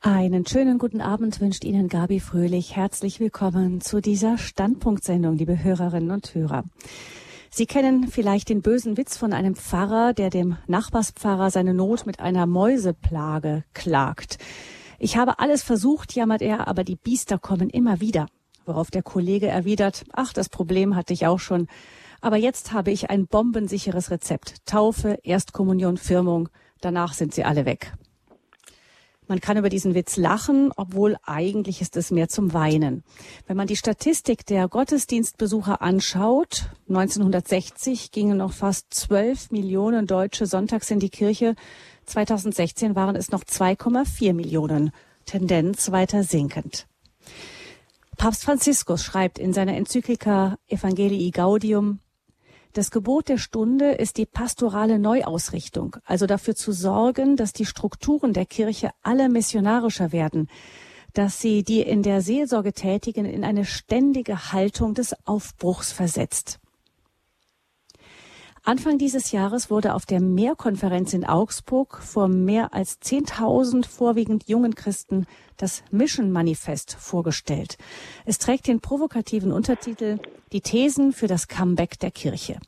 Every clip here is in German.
Einen schönen guten Abend wünscht Ihnen Gabi Fröhlich. Herzlich willkommen zu dieser Standpunktsendung, liebe Hörerinnen und Hörer. Sie kennen vielleicht den bösen Witz von einem Pfarrer, der dem Nachbarspfarrer seine Not mit einer Mäuseplage klagt. Ich habe alles versucht, jammert er, aber die Biester kommen immer wieder. Worauf der Kollege erwidert, ach, das Problem hatte ich auch schon. Aber jetzt habe ich ein bombensicheres Rezept. Taufe, Erstkommunion, Firmung. Danach sind sie alle weg. Man kann über diesen Witz lachen, obwohl eigentlich ist es mehr zum Weinen. Wenn man die Statistik der Gottesdienstbesucher anschaut, 1960 gingen noch fast 12 Millionen Deutsche sonntags in die Kirche. 2016 waren es noch 2,4 Millionen. Tendenz weiter sinkend. Papst Franziskus schreibt in seiner Enzyklika Evangelii Gaudium, das Gebot der Stunde ist die pastorale Neuausrichtung, also dafür zu sorgen, dass die Strukturen der Kirche alle missionarischer werden, dass sie die in der Seelsorge Tätigen in eine ständige Haltung des Aufbruchs versetzt. Anfang dieses Jahres wurde auf der Mehrkonferenz in Augsburg vor mehr als 10.000 vorwiegend jungen Christen das Mission Manifest vorgestellt. Es trägt den provokativen Untertitel Die Thesen für das Comeback der Kirche.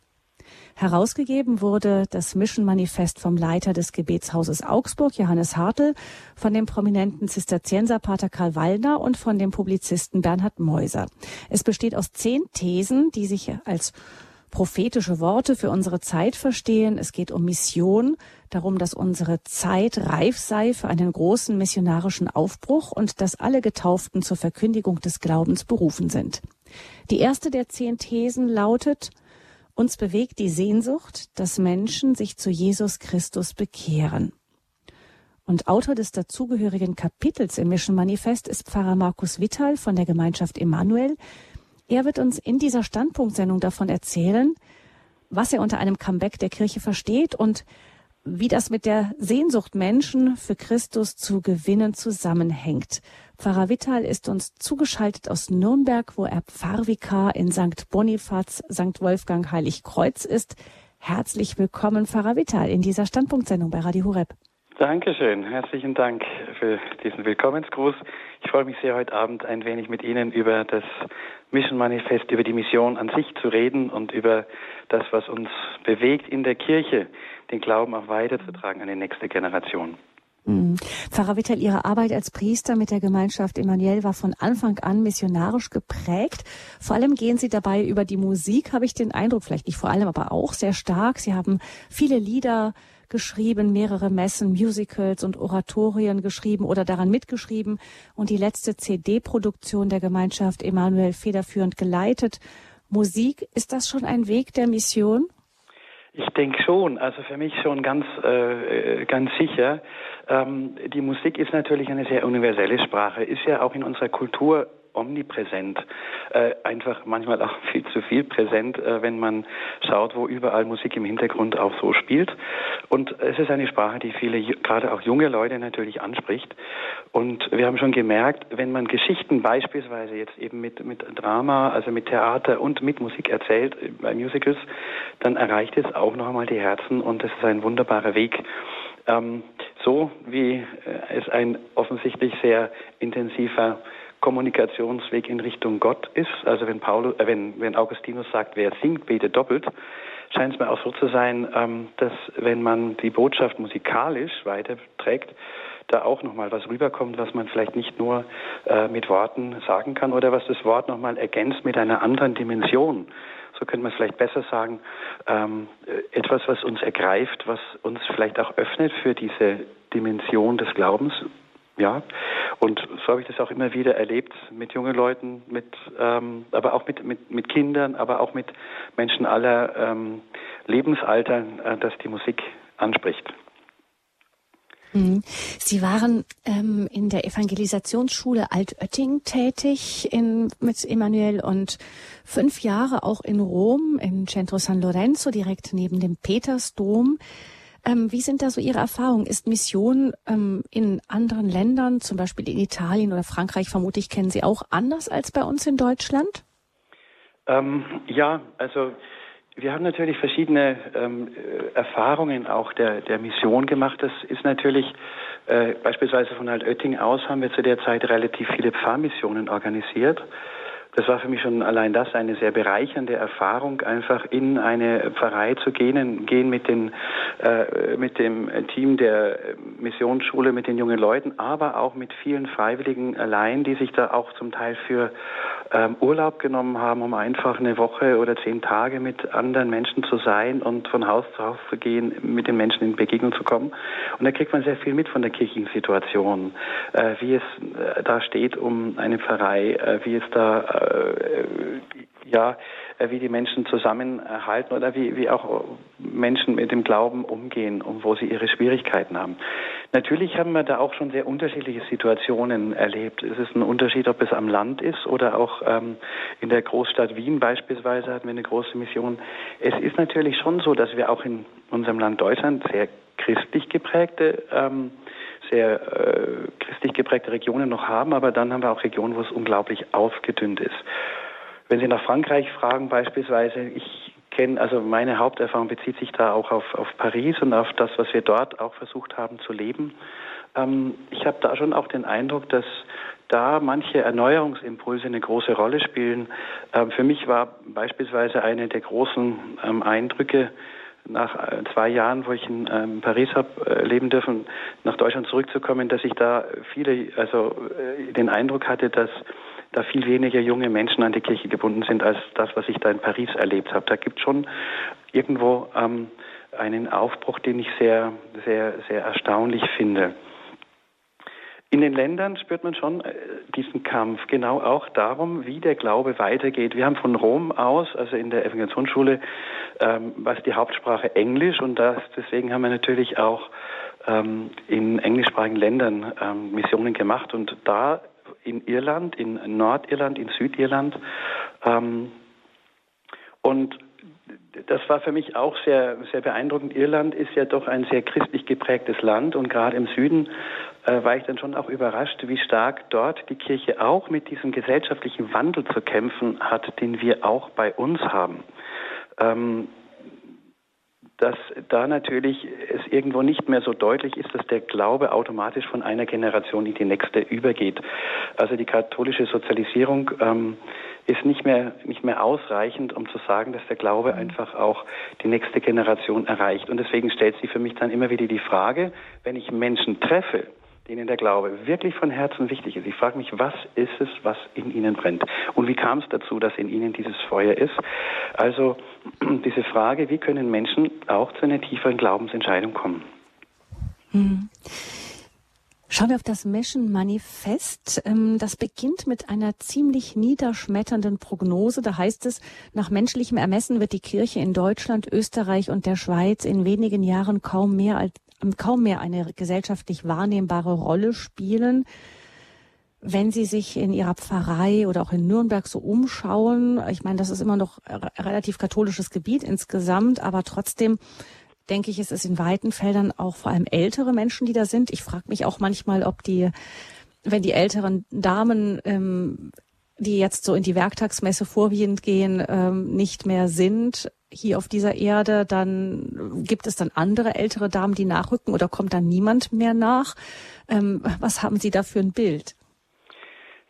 Herausgegeben wurde das Mission Manifest vom Leiter des Gebetshauses Augsburg, Johannes Hartl, von dem prominenten Zisterzienserpater Karl Wallner und von dem Publizisten Bernhard Meuser. Es besteht aus zehn Thesen, die sich als prophetische Worte für unsere Zeit verstehen. Es geht um Mission, darum, dass unsere Zeit reif sei für einen großen missionarischen Aufbruch und dass alle Getauften zur Verkündigung des Glaubens berufen sind. Die erste der zehn Thesen lautet, uns bewegt die Sehnsucht, dass Menschen sich zu Jesus Christus bekehren. Und Autor des dazugehörigen Kapitels im Mission Manifest ist Pfarrer Markus Wittal von der Gemeinschaft Emanuel, er wird uns in dieser Standpunktsendung davon erzählen, was er unter einem Comeback der Kirche versteht und wie das mit der Sehnsucht Menschen für Christus zu gewinnen zusammenhängt. Pfarrer Wittal ist uns zugeschaltet aus Nürnberg, wo er Pfarrvikar in St. Bonifaz, St. Wolfgang Heiligkreuz ist. Herzlich willkommen, Pfarrer Wittal, in dieser Standpunktsendung bei Radio Horeb. Dankeschön. Herzlichen Dank für diesen Willkommensgruß. Ich freue mich sehr, heute Abend ein wenig mit Ihnen über das Mission Manifest, über die Mission an sich zu reden und über das, was uns bewegt in der Kirche, den Glauben auch weiterzutragen an die nächste Generation. Mhm. Pfarrer Wittel, Ihre Arbeit als Priester mit der Gemeinschaft Emanuel war von Anfang an missionarisch geprägt. Vor allem gehen Sie dabei über die Musik, habe ich den Eindruck, vielleicht nicht vor allem, aber auch sehr stark. Sie haben viele Lieder geschrieben, mehrere Messen, Musicals und Oratorien geschrieben oder daran mitgeschrieben und die letzte CD-Produktion der Gemeinschaft Emanuel federführend geleitet. Musik, ist das schon ein Weg der Mission? Ich denke schon, also für mich schon ganz, äh, ganz sicher. Ähm, die Musik ist natürlich eine sehr universelle Sprache, ist ja auch in unserer Kultur omnipräsent, äh, einfach manchmal auch viel zu viel präsent, äh, wenn man schaut, wo überall Musik im Hintergrund auch so spielt. Und es ist eine Sprache, die viele, gerade auch junge Leute natürlich anspricht. Und wir haben schon gemerkt, wenn man Geschichten beispielsweise jetzt eben mit, mit Drama, also mit Theater und mit Musik erzählt, äh, bei Musicals, dann erreicht es auch noch einmal die Herzen und das ist ein wunderbarer Weg. Ähm, so wie äh, es ein offensichtlich sehr intensiver Kommunikationsweg in Richtung Gott ist. Also wenn Paulus, äh, wenn, wenn Augustinus sagt, wer singt, betet doppelt, scheint es mir auch so zu sein, ähm, dass wenn man die Botschaft musikalisch weiterträgt, da auch nochmal was rüberkommt, was man vielleicht nicht nur äh, mit Worten sagen kann oder was das Wort nochmal ergänzt mit einer anderen Dimension. So könnte man vielleicht besser sagen, ähm, etwas, was uns ergreift, was uns vielleicht auch öffnet für diese Dimension des Glaubens, ja, und so habe ich das auch immer wieder erlebt mit jungen Leuten, mit, ähm, aber auch mit, mit, mit Kindern, aber auch mit Menschen aller ähm, Lebensaltern, äh, dass die Musik anspricht. Mhm. Sie waren ähm, in der Evangelisationsschule Altötting tätig in, mit Emanuel und fünf Jahre auch in Rom im Centro San Lorenzo direkt neben dem Petersdom. Ähm, wie sind da so Ihre Erfahrungen? Ist Mission ähm, in anderen Ländern, zum Beispiel in Italien oder Frankreich, vermutlich kennen Sie auch anders als bei uns in Deutschland? Ähm, ja, also wir haben natürlich verschiedene ähm, Erfahrungen auch der, der Mission gemacht. Das ist natürlich Äh, beispielsweise von Altötting aus haben wir zu der Zeit relativ viele Pfarrmissionen organisiert das war für mich schon allein das eine sehr bereichernde Erfahrung, einfach in eine Pfarrei zu gehen, gehen mit, den, äh, mit dem Team der Missionsschule, mit den jungen Leuten, aber auch mit vielen Freiwilligen allein, die sich da auch zum Teil für ähm, Urlaub genommen haben, um einfach eine Woche oder zehn Tage mit anderen Menschen zu sein und von Haus zu Haus zu gehen, mit den Menschen in Begegnung zu kommen. Und da kriegt man sehr viel mit von der kirchlichen Situation, äh, wie es äh, da steht um eine Pfarrei, äh, wie es da äh, ja, äh, wie die Menschen zusammenhalten oder wie, wie auch Menschen mit dem Glauben umgehen und wo sie ihre Schwierigkeiten haben. Natürlich haben wir da auch schon sehr unterschiedliche Situationen erlebt. Es ist ein Unterschied, ob es am Land ist oder auch ähm, in der Großstadt Wien beispielsweise hatten wir eine große Mission. Es ist natürlich schon so, dass wir auch in unserem Land Deutschland sehr christlich geprägte ähm, sehr äh, christlich geprägte Regionen noch haben, aber dann haben wir auch Regionen, wo es unglaublich ausgedünnt ist. Wenn Sie nach Frankreich fragen beispielsweise, ich kenne, also meine Haupterfahrung bezieht sich da auch auf, auf Paris und auf das, was wir dort auch versucht haben zu leben. Ähm, ich habe da schon auch den Eindruck, dass da manche Erneuerungsimpulse eine große Rolle spielen. Ähm, für mich war beispielsweise eine der großen ähm, Eindrücke, nach äh, zwei Jahren, wo ich in ähm, Paris habe äh, leben dürfen, nach Deutschland zurückzukommen, dass ich da viele, also äh, den Eindruck hatte, dass da viel weniger junge Menschen an die Kirche gebunden sind als das, was ich da in Paris erlebt habe. Da gibt schon irgendwo ähm, einen Aufbruch, den ich sehr, sehr, sehr erstaunlich finde. In den Ländern spürt man schon äh, diesen Kampf, genau auch darum, wie der Glaube weitergeht. Wir haben von Rom aus, also in der Evangelisationsschule, ähm, was die Hauptsprache Englisch und das, deswegen haben wir natürlich auch ähm, in englischsprachigen Ländern ähm, Missionen gemacht und da in Irland, in Nordirland, in Südirland ähm, und das war für mich auch sehr, sehr beeindruckend. Irland ist ja doch ein sehr christlich geprägtes Land und gerade im Süden war ich dann schon auch überrascht, wie stark dort die Kirche auch mit diesem gesellschaftlichen Wandel zu kämpfen hat, den wir auch bei uns haben. Ähm, dass da natürlich es irgendwo nicht mehr so deutlich ist, dass der Glaube automatisch von einer Generation in die nächste übergeht. Also die katholische Sozialisierung ähm, ist nicht mehr, nicht mehr ausreichend, um zu sagen, dass der Glaube mhm. einfach auch die nächste Generation erreicht. Und deswegen stellt sich für mich dann immer wieder die Frage, wenn ich Menschen treffe, denen der Glaube wirklich von Herzen wichtig ist. Ich frage mich, was ist es, was in ihnen brennt? Und wie kam es dazu, dass in ihnen dieses Feuer ist? Also diese Frage, wie können Menschen auch zu einer tieferen Glaubensentscheidung kommen? Hm. Schauen wir auf das Mission-Manifest. Ähm, das beginnt mit einer ziemlich niederschmetternden Prognose. Da heißt es, nach menschlichem Ermessen wird die Kirche in Deutschland, Österreich und der Schweiz in wenigen Jahren kaum mehr als kaum mehr eine gesellschaftlich wahrnehmbare Rolle spielen. Wenn Sie sich in Ihrer Pfarrei oder auch in Nürnberg so umschauen, ich meine, das ist immer noch relativ katholisches Gebiet insgesamt, aber trotzdem denke ich, es ist in weiten Feldern auch vor allem ältere Menschen, die da sind. Ich frage mich auch manchmal, ob die, wenn die älteren Damen ähm, die jetzt so in die Werktagsmesse vorwiegend gehen, ähm, nicht mehr sind hier auf dieser Erde, dann gibt es dann andere ältere Damen, die nachrücken oder kommt dann niemand mehr nach? Ähm, was haben Sie da für ein Bild?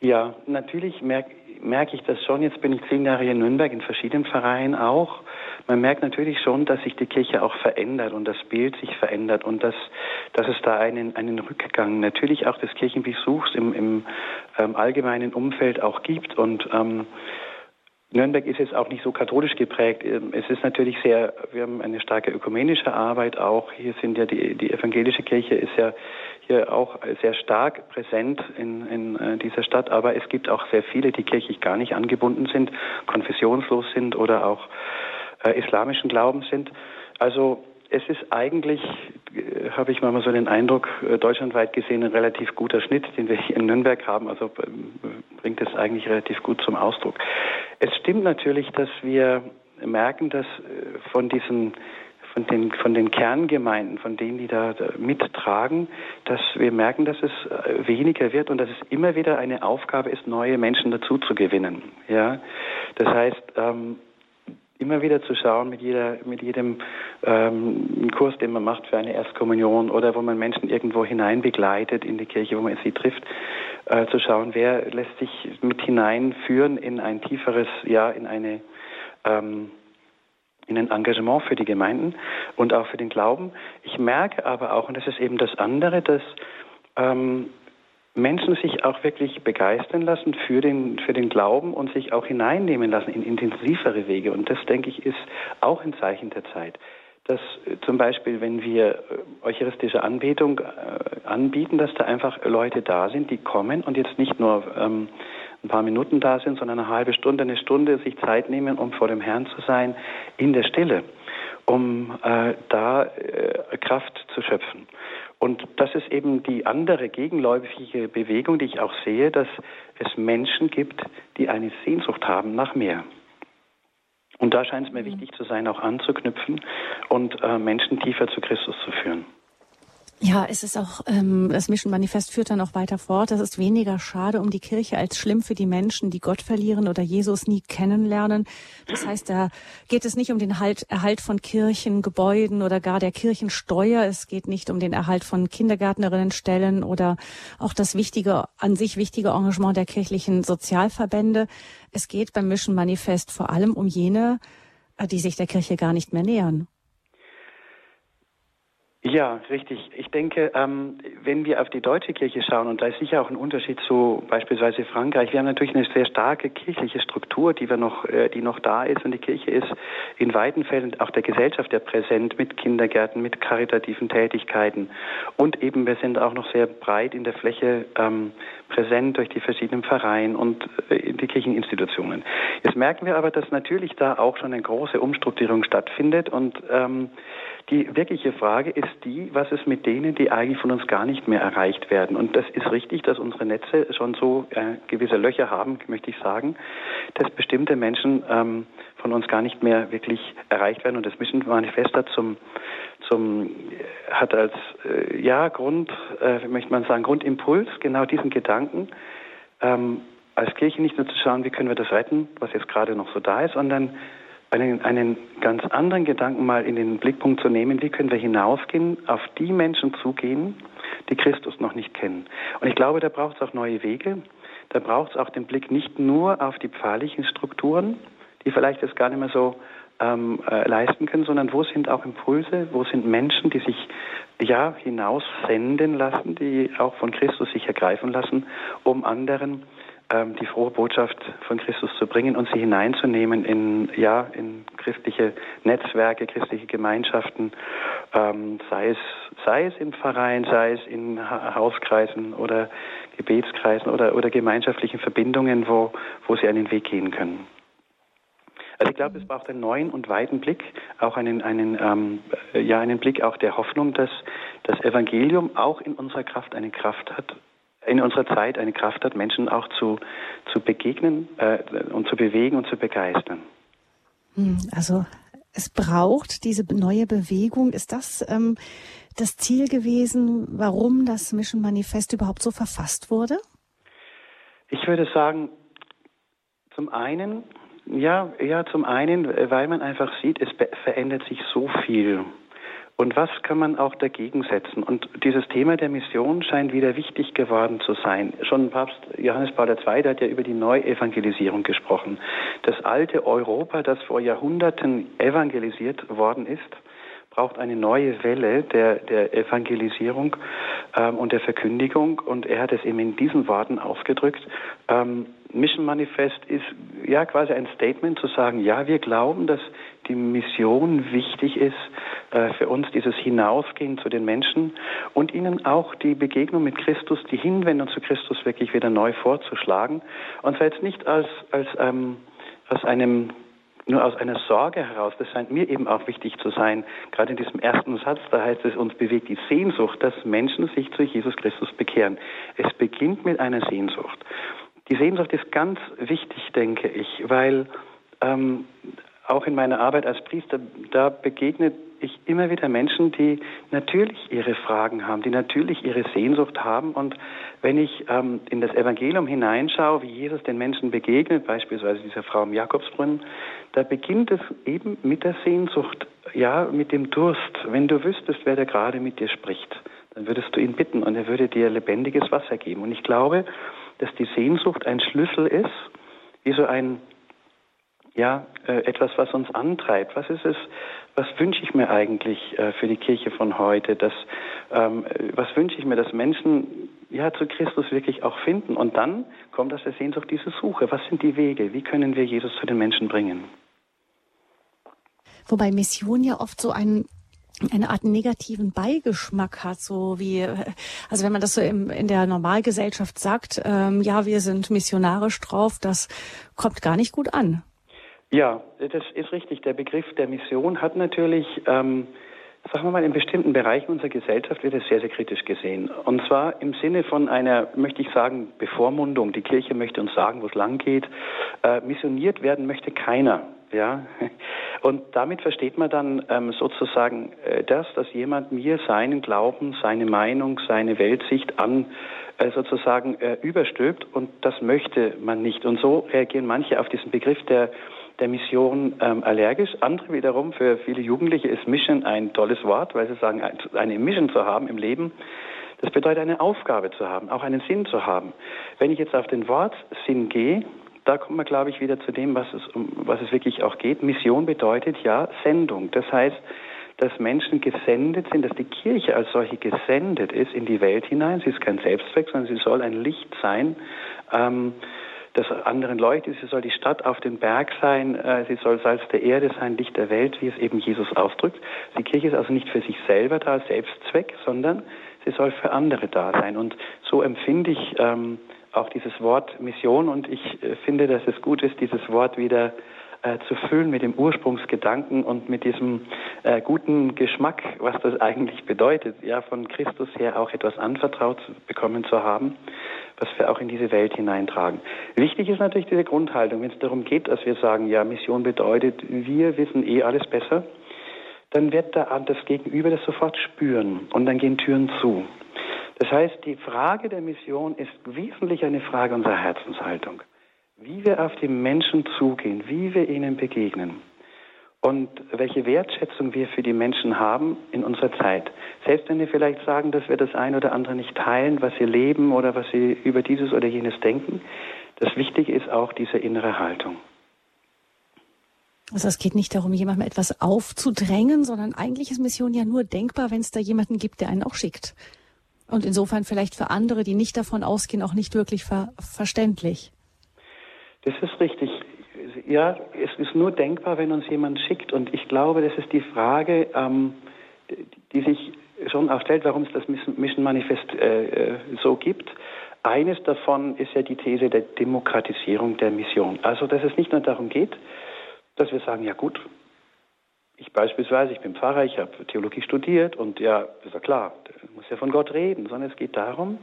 Ja, natürlich merke merke ich das schon. Jetzt bin ich zehn Jahre hier in Nürnberg in verschiedenen Vereinen auch man merkt natürlich schon, dass sich die Kirche auch verändert und das Bild sich verändert und dass, dass es da einen, einen Rückgang natürlich auch des Kirchenbesuchs im, im ähm, allgemeinen Umfeld auch gibt und ähm, Nürnberg ist jetzt auch nicht so katholisch geprägt. Ähm, es ist natürlich sehr, wir haben eine starke ökumenische Arbeit auch. Hier sind ja die, die evangelische Kirche ist ja hier auch sehr stark präsent in, in äh, dieser Stadt. Aber es gibt auch sehr viele, die kirchlich gar nicht angebunden sind, konfessionslos sind oder auch äh, islamischen Glaubens sind. Also es ist eigentlich, äh, habe ich mal so den Eindruck, äh, deutschlandweit gesehen ein relativ guter Schnitt, den wir hier in Nürnberg haben. Also ähm, bringt es eigentlich relativ gut zum Ausdruck. Es stimmt natürlich, dass wir merken, dass äh, von diesen von den, von den Kerngemeinden, von denen, die da, da mittragen, dass wir merken, dass es weniger wird und dass es immer wieder eine Aufgabe ist, neue Menschen dazu zu gewinnen. Ja, das heißt, ähm, immer wieder zu schauen mit jeder, mit jedem ähm, Kurs, den man macht für eine Erstkommunion oder wo man Menschen irgendwo hinein begleitet in die Kirche, wo man sie trifft, äh, zu schauen, wer lässt sich mit hineinführen in ein tieferes, ja, in eine ähm, in ein Engagement für die Gemeinden und auch für den Glauben. Ich merke aber auch, und das ist eben das andere, dass ähm, Menschen sich auch wirklich begeistern lassen für den, für den Glauben und sich auch hineinnehmen lassen in intensivere Wege. Und das, denke ich, ist auch ein Zeichen der Zeit. Dass äh, zum Beispiel, wenn wir äh, eucharistische Anbetung äh, anbieten, dass da einfach Leute da sind, die kommen und jetzt nicht nur ähm, ein paar Minuten da sind, sondern eine halbe Stunde, eine Stunde sich Zeit nehmen, um vor dem Herrn zu sein, in der Stille, um äh, da äh, Kraft zu schöpfen. Und das ist eben die andere gegenläufige Bewegung, die ich auch sehe, dass es Menschen gibt, die eine Sehnsucht haben nach mehr. Und da scheint es mir mhm. wichtig zu sein, auch anzuknüpfen und äh, Menschen tiefer zu Christus zu führen. Ja, es ist auch, ähm, das Mission Manifest führt dann auch weiter fort. Das ist weniger schade um die Kirche als schlimm für die Menschen, die Gott verlieren oder Jesus nie kennenlernen. Das heißt, da geht es nicht um den halt, Erhalt von Kirchen, Gebäuden oder gar der Kirchensteuer. Es geht nicht um den Erhalt von Kindergärtnerinnenstellen oder auch das wichtige, an sich wichtige Engagement der kirchlichen Sozialverbände. Es geht beim Mission Manifest vor allem um jene, äh, die sich der Kirche gar nicht mehr nähern. Ja, richtig. Ich denke, ähm, wenn wir auf die deutsche Kirche schauen, und da ist sicher auch ein Unterschied zu beispielsweise Frankreich, wir haben natürlich eine sehr starke kirchliche Struktur, die wir noch, äh, die noch da ist, und die Kirche ist in weiten Fällen auch der Gesellschaft ja präsent mit Kindergärten, mit karitativen Tätigkeiten, und eben wir sind auch noch sehr breit in der Fläche ähm, präsent durch die verschiedenen Vereine und äh, die Kircheninstitutionen. Jetzt merken wir aber, dass natürlich da auch schon eine große Umstrukturierung stattfindet und ähm, die wirkliche Frage ist die, was ist mit denen, die eigentlich von uns gar nicht mehr erreicht werden? Und das ist richtig, dass unsere Netze schon so äh, gewisse Löcher haben, möchte ich sagen, dass bestimmte Menschen ähm, von uns gar nicht mehr wirklich erreicht werden. Und das Mission Manifest hat zum, zum hat als äh, ja Grund, äh, möchte man sagen, Grundimpuls genau diesen Gedanken. Ähm, als Kirche nicht nur zu schauen, wie können wir das retten, was jetzt gerade noch so da ist, sondern einen, einen ganz anderen Gedanken mal in den Blickpunkt zu nehmen, wie können wir hinausgehen, auf die Menschen zugehen, die Christus noch nicht kennen. Und ich glaube, da braucht es auch neue Wege. Da braucht es auch den Blick nicht nur auf die pfarrlichen Strukturen, die vielleicht das gar nicht mehr so ähm, äh, leisten können, sondern wo sind auch Impulse, wo sind Menschen, die sich ja hinaussenden lassen, die auch von Christus sich ergreifen lassen, um anderen die frohe Botschaft von Christus zu bringen und sie hineinzunehmen in, ja, in christliche Netzwerke, christliche Gemeinschaften, ähm, sei, es, sei es im Verein, sei es in Hauskreisen oder Gebetskreisen oder, oder gemeinschaftlichen Verbindungen, wo, wo sie einen Weg gehen können. Also ich glaube, es braucht einen neuen und weiten Blick, auch einen, einen, ähm, ja, einen Blick auch der Hoffnung, dass das Evangelium auch in unserer Kraft eine Kraft hat, in unserer Zeit eine Kraft hat, Menschen auch zu, zu begegnen äh, und zu bewegen und zu begeistern. Hm, also es braucht diese neue Bewegung. Ist das ähm, das Ziel gewesen, warum das Mission Manifest überhaupt so verfasst wurde? Ich würde sagen, zum einen, ja, ja, zum einen, weil man einfach sieht, es verändert sich so viel. Und was kann man auch dagegen setzen? Und dieses Thema der Mission scheint wieder wichtig geworden zu sein. Schon Papst Johannes Paul II. hat ja über die Neuevangelisierung gesprochen. Das alte Europa, das vor Jahrhunderten evangelisiert worden ist, braucht eine neue Welle der, der Evangelisierung ähm, und der Verkündigung. Und er hat es eben in diesen Worten ausgedrückt. Ähm, Mission Manifest ist ja quasi ein Statement zu sagen, ja, wir glauben, dass die Mission wichtig ist äh, für uns, dieses Hinausgehen zu den Menschen und ihnen auch die Begegnung mit Christus, die Hinwendung zu Christus wirklich wieder neu vorzuschlagen. Und zwar jetzt nicht als, als ähm, aus einem nur aus einer Sorge heraus, das scheint mir eben auch wichtig zu sein, gerade in diesem ersten Satz, da heißt es, uns bewegt die Sehnsucht, dass Menschen sich zu Jesus Christus bekehren. Es beginnt mit einer Sehnsucht. Die Sehnsucht ist ganz wichtig, denke ich, weil ähm, auch in meiner Arbeit als Priester, da begegnet ich immer wieder Menschen, die natürlich ihre Fragen haben, die natürlich ihre Sehnsucht haben. Und wenn ich ähm, in das Evangelium hineinschaue, wie Jesus den Menschen begegnet, beispielsweise dieser Frau im Jakobsbrunnen, da beginnt es eben mit der Sehnsucht, ja, mit dem Durst. Wenn du wüsstest, wer da gerade mit dir spricht, dann würdest du ihn bitten und er würde dir lebendiges Wasser geben. Und ich glaube, dass die Sehnsucht ein Schlüssel ist, wie so ein, ja, äh, etwas, was uns antreibt. Was ist es, was wünsche ich mir eigentlich äh, für die Kirche von heute? Dass, ähm, was wünsche ich mir, dass Menschen ja zu Christus wirklich auch finden? Und dann kommt aus der Sehnsucht diese Suche. Was sind die Wege? Wie können wir Jesus zu den Menschen bringen? Wobei Mission ja oft so ein eine Art negativen Beigeschmack hat, so wie, also wenn man das so im, in der Normalgesellschaft sagt, ähm, ja, wir sind missionarisch drauf, das kommt gar nicht gut an. Ja, das ist richtig. Der Begriff der Mission hat natürlich, ähm, sagen wir mal, in bestimmten Bereichen unserer Gesellschaft wird es sehr, sehr kritisch gesehen. Und zwar im Sinne von einer, möchte ich sagen, Bevormundung. Die Kirche möchte uns sagen, wo es lang geht. Äh, missioniert werden möchte keiner. Ja, und damit versteht man dann ähm, sozusagen äh, das, dass jemand mir seinen Glauben, seine Meinung, seine Weltsicht an äh, sozusagen äh, überstülpt und das möchte man nicht. Und so reagieren manche auf diesen Begriff der der Mission ähm, allergisch. Andere wiederum, für viele Jugendliche ist Mission ein tolles Wort, weil sie sagen, eine Mission zu haben im Leben, das bedeutet eine Aufgabe zu haben, auch einen Sinn zu haben. Wenn ich jetzt auf den Wortsinn gehe, da kommt man, glaube ich, wieder zu dem, was es, um was es wirklich auch geht. Mission bedeutet ja Sendung. Das heißt, dass Menschen gesendet sind, dass die Kirche als solche gesendet ist in die Welt hinein. Sie ist kein Selbstzweck, sondern sie soll ein Licht sein, ähm, das anderen leuchtet. Sie soll die Stadt auf dem Berg sein. Äh, sie soll Salz der Erde sein, Licht der Welt, wie es eben Jesus ausdrückt. Die Kirche ist also nicht für sich selber da, Selbstzweck, sondern sie soll für andere da sein. Und so empfinde ich ähm, auch dieses Wort Mission und ich äh, finde, dass es gut ist, dieses Wort wieder äh, zu füllen mit dem Ursprungsgedanken und mit diesem äh, guten Geschmack, was das eigentlich bedeutet, ja, von Christus her auch etwas anvertraut bekommen zu haben, was wir auch in diese Welt hineintragen. Wichtig ist natürlich diese Grundhaltung, wenn es darum geht, dass wir sagen, ja, Mission bedeutet, wir wissen eh alles besser, dann wird da das Gegenüber das sofort spüren und dann gehen Türen zu. Das heißt, die Frage der Mission ist wesentlich eine Frage unserer Herzenshaltung. Wie wir auf die Menschen zugehen, wie wir ihnen begegnen und welche Wertschätzung wir für die Menschen haben in unserer Zeit. Selbst wenn wir vielleicht sagen, dass wir das eine oder andere nicht teilen, was sie leben oder was sie über dieses oder jenes denken, das Wichtige ist auch diese innere Haltung. Also es geht nicht darum, jemandem etwas aufzudrängen, sondern eigentlich ist Mission ja nur denkbar, wenn es da jemanden gibt, der einen auch schickt. Und insofern vielleicht für andere, die nicht davon ausgehen, auch nicht wirklich ver verständlich. Das ist richtig. Ja, es ist nur denkbar, wenn uns jemand schickt. Und ich glaube, das ist die Frage, ähm, die sich schon auch stellt, warum es das Mission Manifest äh, äh, so gibt. Eines davon ist ja die These der Demokratisierung der Mission. Also, dass es nicht nur darum geht, dass wir sagen, ja gut, ich beispielsweise, ich bin Pfarrer, ich habe Theologie studiert und ja, ist ja klar, muss ja von Gott reden, sondern es geht darum,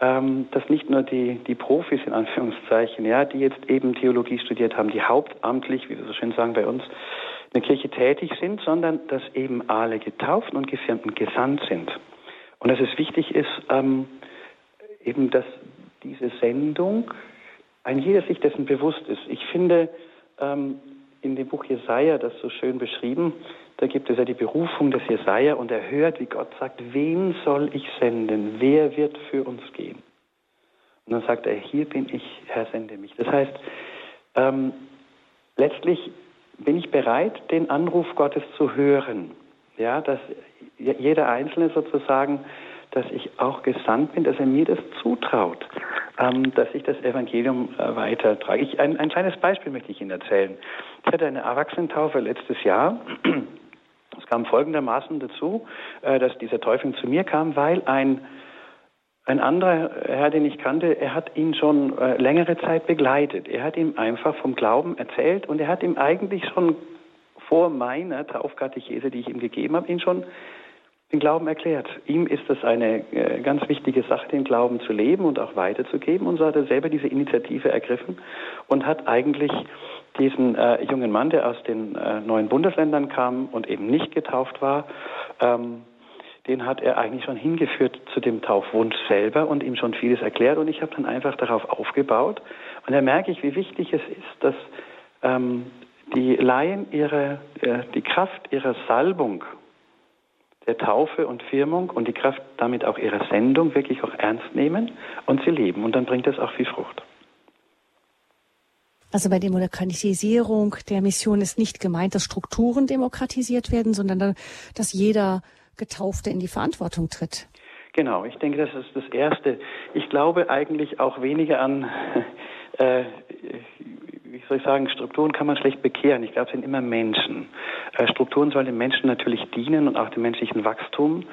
ähm, dass nicht nur die, die Profis in Anführungszeichen, ja, die jetzt eben Theologie studiert haben, die hauptamtlich, wie wir so schön sagen bei uns, in der Kirche tätig sind, sondern dass eben alle Getauften und Gefirmten gesandt sind. Und dass es wichtig ist, ähm, eben, dass diese Sendung ein jeder sich dessen bewusst ist. Ich finde, ähm, in dem Buch Jesaja das so schön beschrieben. Da gibt es ja die Berufung des Jesaja und er hört, wie Gott sagt, wen soll ich senden? Wer wird für uns gehen? Und dann sagt er, hier bin ich, Herr, sende mich. Das heißt, ähm, letztlich bin ich bereit, den Anruf Gottes zu hören. Ja, dass jeder Einzelne sozusagen, dass ich auch gesandt bin, dass er mir das zutraut, ähm, dass ich das Evangelium äh, weitertrage. Ich, ein, ein kleines Beispiel möchte ich Ihnen erzählen. Ich hatte eine Erwachsenentaufe letztes Jahr. Es kam folgendermaßen dazu, äh, dass dieser Täufling zu mir kam, weil ein, ein anderer Herr, den ich kannte, er hat ihn schon äh, längere Zeit begleitet. Er hat ihm einfach vom Glauben erzählt und er hat ihm eigentlich schon vor meiner Taufkatechese, die ich ihm gegeben habe, ihn schon den Glauben erklärt. Ihm ist es eine äh, ganz wichtige Sache, den Glauben zu leben und auch weiterzugeben. Und so hat er selber diese Initiative ergriffen und hat eigentlich diesen äh, jungen Mann, der aus den äh, neuen Bundesländern kam und eben nicht getauft war, ähm, den hat er eigentlich schon hingeführt zu dem Taufwunsch selber und ihm schon vieles erklärt. Und ich habe dann einfach darauf aufgebaut. Und da merke ich, wie wichtig es ist, dass ähm, die Laien ihre, äh, die Kraft ihrer Salbung, der Taufe und Firmung und die Kraft damit auch ihrer Sendung wirklich auch ernst nehmen und sie leben. Und dann bringt das auch viel Frucht. Also bei Demokratisierung der Mission ist nicht gemeint, dass Strukturen demokratisiert werden, sondern dass jeder Getaufte in die Verantwortung tritt. Genau, ich denke, das ist das Erste. Ich glaube eigentlich auch weniger an, äh, wie soll ich sagen, Strukturen kann man schlecht bekehren. Ich glaube, es sind immer Menschen. Äh, Strukturen sollen den Menschen natürlich dienen und auch dem menschlichen Wachstum.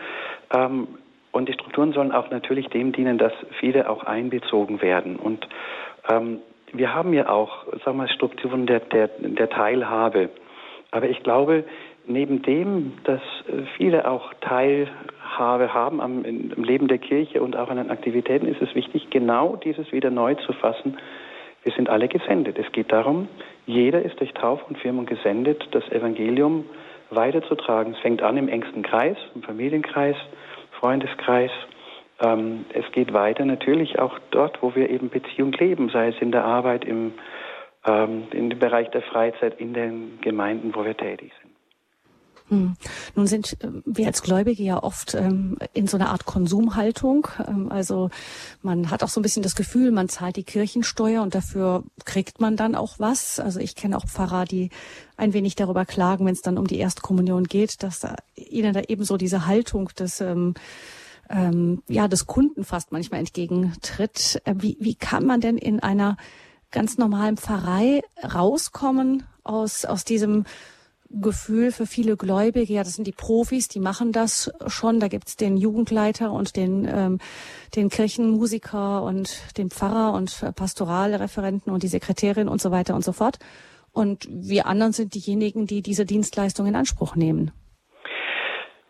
Ähm, und die Strukturen sollen auch natürlich dem dienen, dass viele auch einbezogen werden. Und ähm, wir haben ja auch, sagen wir, Strukturen der, der, der Teilhabe. Aber ich glaube, neben dem, dass viele auch Teilhabe haben am, im Leben der Kirche und auch an den Aktivitäten, ist es wichtig, genau dieses wieder neu zu fassen. Wir sind alle gesendet. Es geht darum, jeder ist durch Taufe und Firmung gesendet, das Evangelium weiterzutragen. Es fängt an im engsten Kreis, im Familienkreis, Freundeskreis. Ähm, es geht weiter natürlich auch dort, wo wir eben Beziehung leben, sei es in der Arbeit, im, ähm, in dem Bereich der Freizeit, in den Gemeinden, wo wir tätig sind. Hm. Nun sind äh, wir als Gläubige ja oft ähm, in so einer Art Konsumhaltung. Ähm, also man hat auch so ein bisschen das Gefühl, man zahlt die Kirchensteuer und dafür kriegt man dann auch was. Also ich kenne auch Pfarrer, die ein wenig darüber klagen, wenn es dann um die Erstkommunion geht, dass da ihnen da eben so diese Haltung des ähm, ähm, ja des Kunden fast manchmal entgegentritt. Äh, wie, wie kann man denn in einer ganz normalen Pfarrei rauskommen aus aus diesem Gefühl für viele Gläubige, ja, das sind die Profis, die machen das schon. Da gibt's den Jugendleiter und den, ähm, den Kirchenmusiker und den Pfarrer und Pastoralreferenten und die Sekretärin und so weiter und so fort. Und wir anderen sind diejenigen, die diese Dienstleistung in Anspruch nehmen.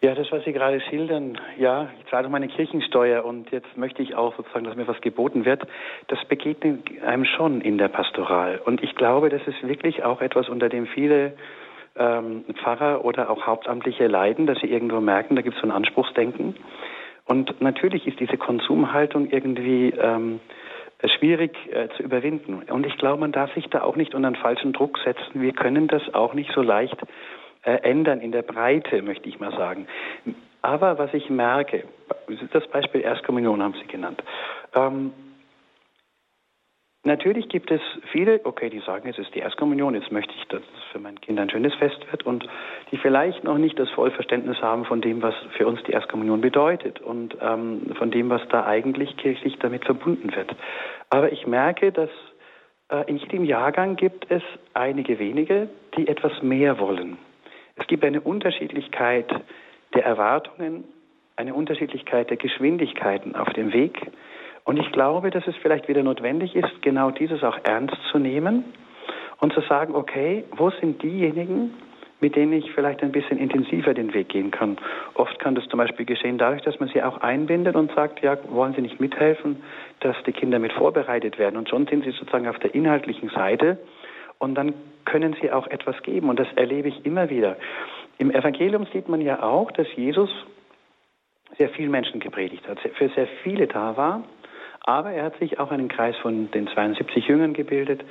Ja, das, was Sie gerade schildern, ja, ich zahle meine Kirchensteuer und jetzt möchte ich auch sozusagen, dass mir was geboten wird, das begegnet einem schon in der Pastoral. Und ich glaube, das ist wirklich auch etwas, unter dem viele ähm, Pfarrer oder auch Hauptamtliche leiden, dass sie irgendwo merken, da gibt es so ein Anspruchsdenken. Und natürlich ist diese Konsumhaltung irgendwie ähm, schwierig äh, zu überwinden. Und ich glaube, man darf sich da auch nicht unter einen falschen Druck setzen. Wir können das auch nicht so leicht äh, ändern in der Breite, möchte ich mal sagen. Aber was ich merke, das Beispiel Erstkommunion haben Sie genannt. Ähm, Natürlich gibt es viele, okay, die sagen, es ist die Erstkommunion, jetzt möchte ich, dass es für mein Kind ein schönes Fest wird und die vielleicht noch nicht das Vollverständnis haben von dem, was für uns die Erstkommunion bedeutet und ähm, von dem, was da eigentlich kirchlich damit verbunden wird. Aber ich merke, dass äh, in jedem Jahrgang gibt es einige wenige, die etwas mehr wollen. Es gibt eine Unterschiedlichkeit der Erwartungen, eine Unterschiedlichkeit der Geschwindigkeiten auf dem Weg und ich glaube, dass es vielleicht wieder notwendig ist, genau dieses auch ernst zu nehmen und zu sagen, okay, wo sind diejenigen, mit denen ich vielleicht ein bisschen intensiver den Weg gehen kann. Oft kann das zum Beispiel geschehen dadurch, dass man sie auch einbindet und sagt, ja, wollen Sie nicht mithelfen, dass die Kinder mit vorbereitet werden. Und schon sind sie sozusagen auf der inhaltlichen Seite und dann können sie auch etwas geben. Und das erlebe ich immer wieder. Im Evangelium sieht man ja auch, dass Jesus sehr vielen Menschen gepredigt hat, für sehr viele da war aber er hat sich auch einen Kreis von den 72 Jüngern gebildet.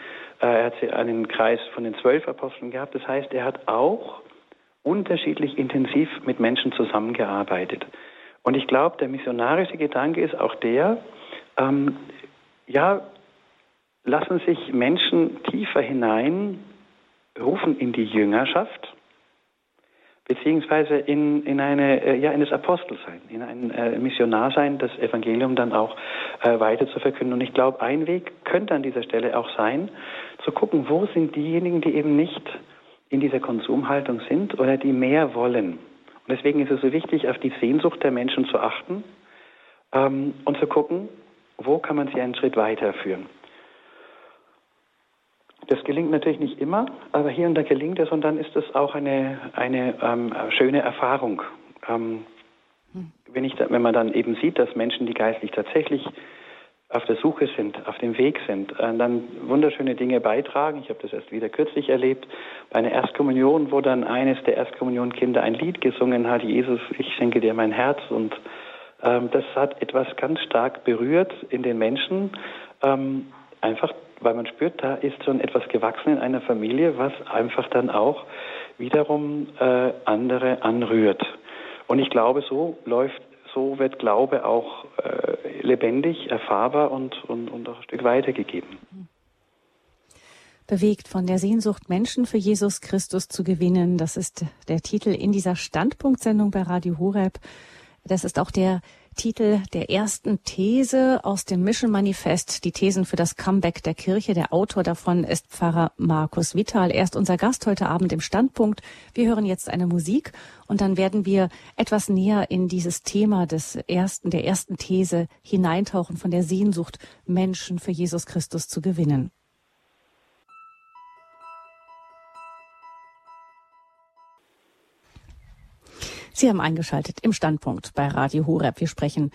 Äh, er hat einen Kreis von den zwölf Aposteln gehabt. Das heißt, er hat auch unterschiedlich intensiv mit Menschen zusammengearbeitet. Und ich glaube, der missionarische Gedanke ist auch der, ähm, ja, lassen sich Menschen tiefer hinein rufen in die Jüngerschaft beziehungsweise in, in eine, äh, ja, in das Apostelsein, in ein äh, Missionarsein, das Evangelium dann auch äh, weiter zu verkünden. Und ich glaube, ein Weg könnte an dieser Stelle auch sein, zu gucken, wo sind diejenigen, die eben nicht in dieser Konsumhaltung sind oder die mehr wollen. Und deswegen ist es so wichtig, auf die Sehnsucht der Menschen zu achten ähm, und zu gucken, wo kann man sie einen Schritt weiterführen. Das gelingt natürlich nicht immer, aber hier und da gelingt es und dann ist es auch eine, eine ähm, schöne Erfahrung. Ähm, wenn, ich da, wenn man dann eben sieht, dass Menschen, die geistlich tatsächlich auf der Suche sind, auf dem Weg sind, äh, dann wunderschöne Dinge beitragen. Ich habe das erst wieder kürzlich erlebt, bei einer Erstkommunion, wo dann eines der Erstkommunionkinder ein Lied gesungen hat, Jesus, ich schenke dir mein Herz. Und ähm, das hat etwas ganz stark berührt in den Menschen. Ähm, einfach, weil man spürt, da ist schon etwas gewachsen in einer Familie, was einfach dann auch wiederum äh, andere anrührt. Und ich glaube, so läuft, so wird Glaube auch äh, lebendig, erfahrbar und, und, und auch ein Stück weitergegeben. Bewegt von der Sehnsucht, Menschen für Jesus Christus zu gewinnen. Das ist der Titel in dieser Standpunktsendung bei Radio Horeb. Das ist auch der Titel der ersten These aus dem Mission Manifest, die Thesen für das Comeback der Kirche. Der Autor davon ist Pfarrer Markus Vital. Er ist unser Gast heute Abend im Standpunkt. Wir hören jetzt eine Musik und dann werden wir etwas näher in dieses Thema des ersten, der ersten These hineintauchen von der Sehnsucht, Menschen für Jesus Christus zu gewinnen. Sie haben eingeschaltet im Standpunkt bei Radio Horeb. Wir sprechen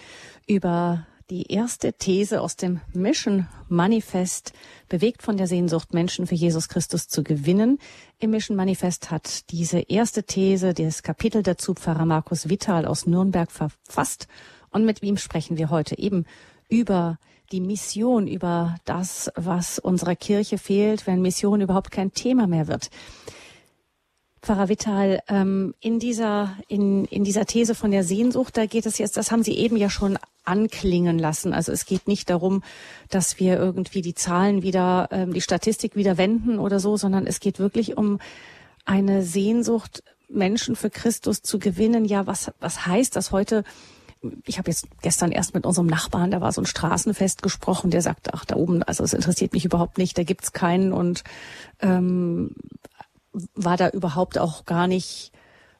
über die erste These aus dem Mission Manifest, bewegt von der Sehnsucht, Menschen für Jesus Christus zu gewinnen. Im Mission Manifest hat diese erste These, das Kapitel dazu Pfarrer Markus Vital aus Nürnberg verfasst. Und mit ihm sprechen wir heute eben über die Mission, über das, was unserer Kirche fehlt, wenn Mission überhaupt kein Thema mehr wird. Pfarrer Vittal, ähm, in dieser, in, in dieser These von der Sehnsucht, da geht es jetzt, das haben Sie eben ja schon anklingen lassen. Also es geht nicht darum, dass wir irgendwie die Zahlen wieder, ähm, die Statistik wieder wenden oder so, sondern es geht wirklich um eine Sehnsucht, Menschen für Christus zu gewinnen. Ja, was, was heißt das heute? ich habe jetzt gestern erst mit unserem Nachbarn, da war so ein Straßenfest gesprochen, der sagte, ach, da oben, also es interessiert mich überhaupt nicht, da gibt's keinen und ähm, war da überhaupt auch gar nicht,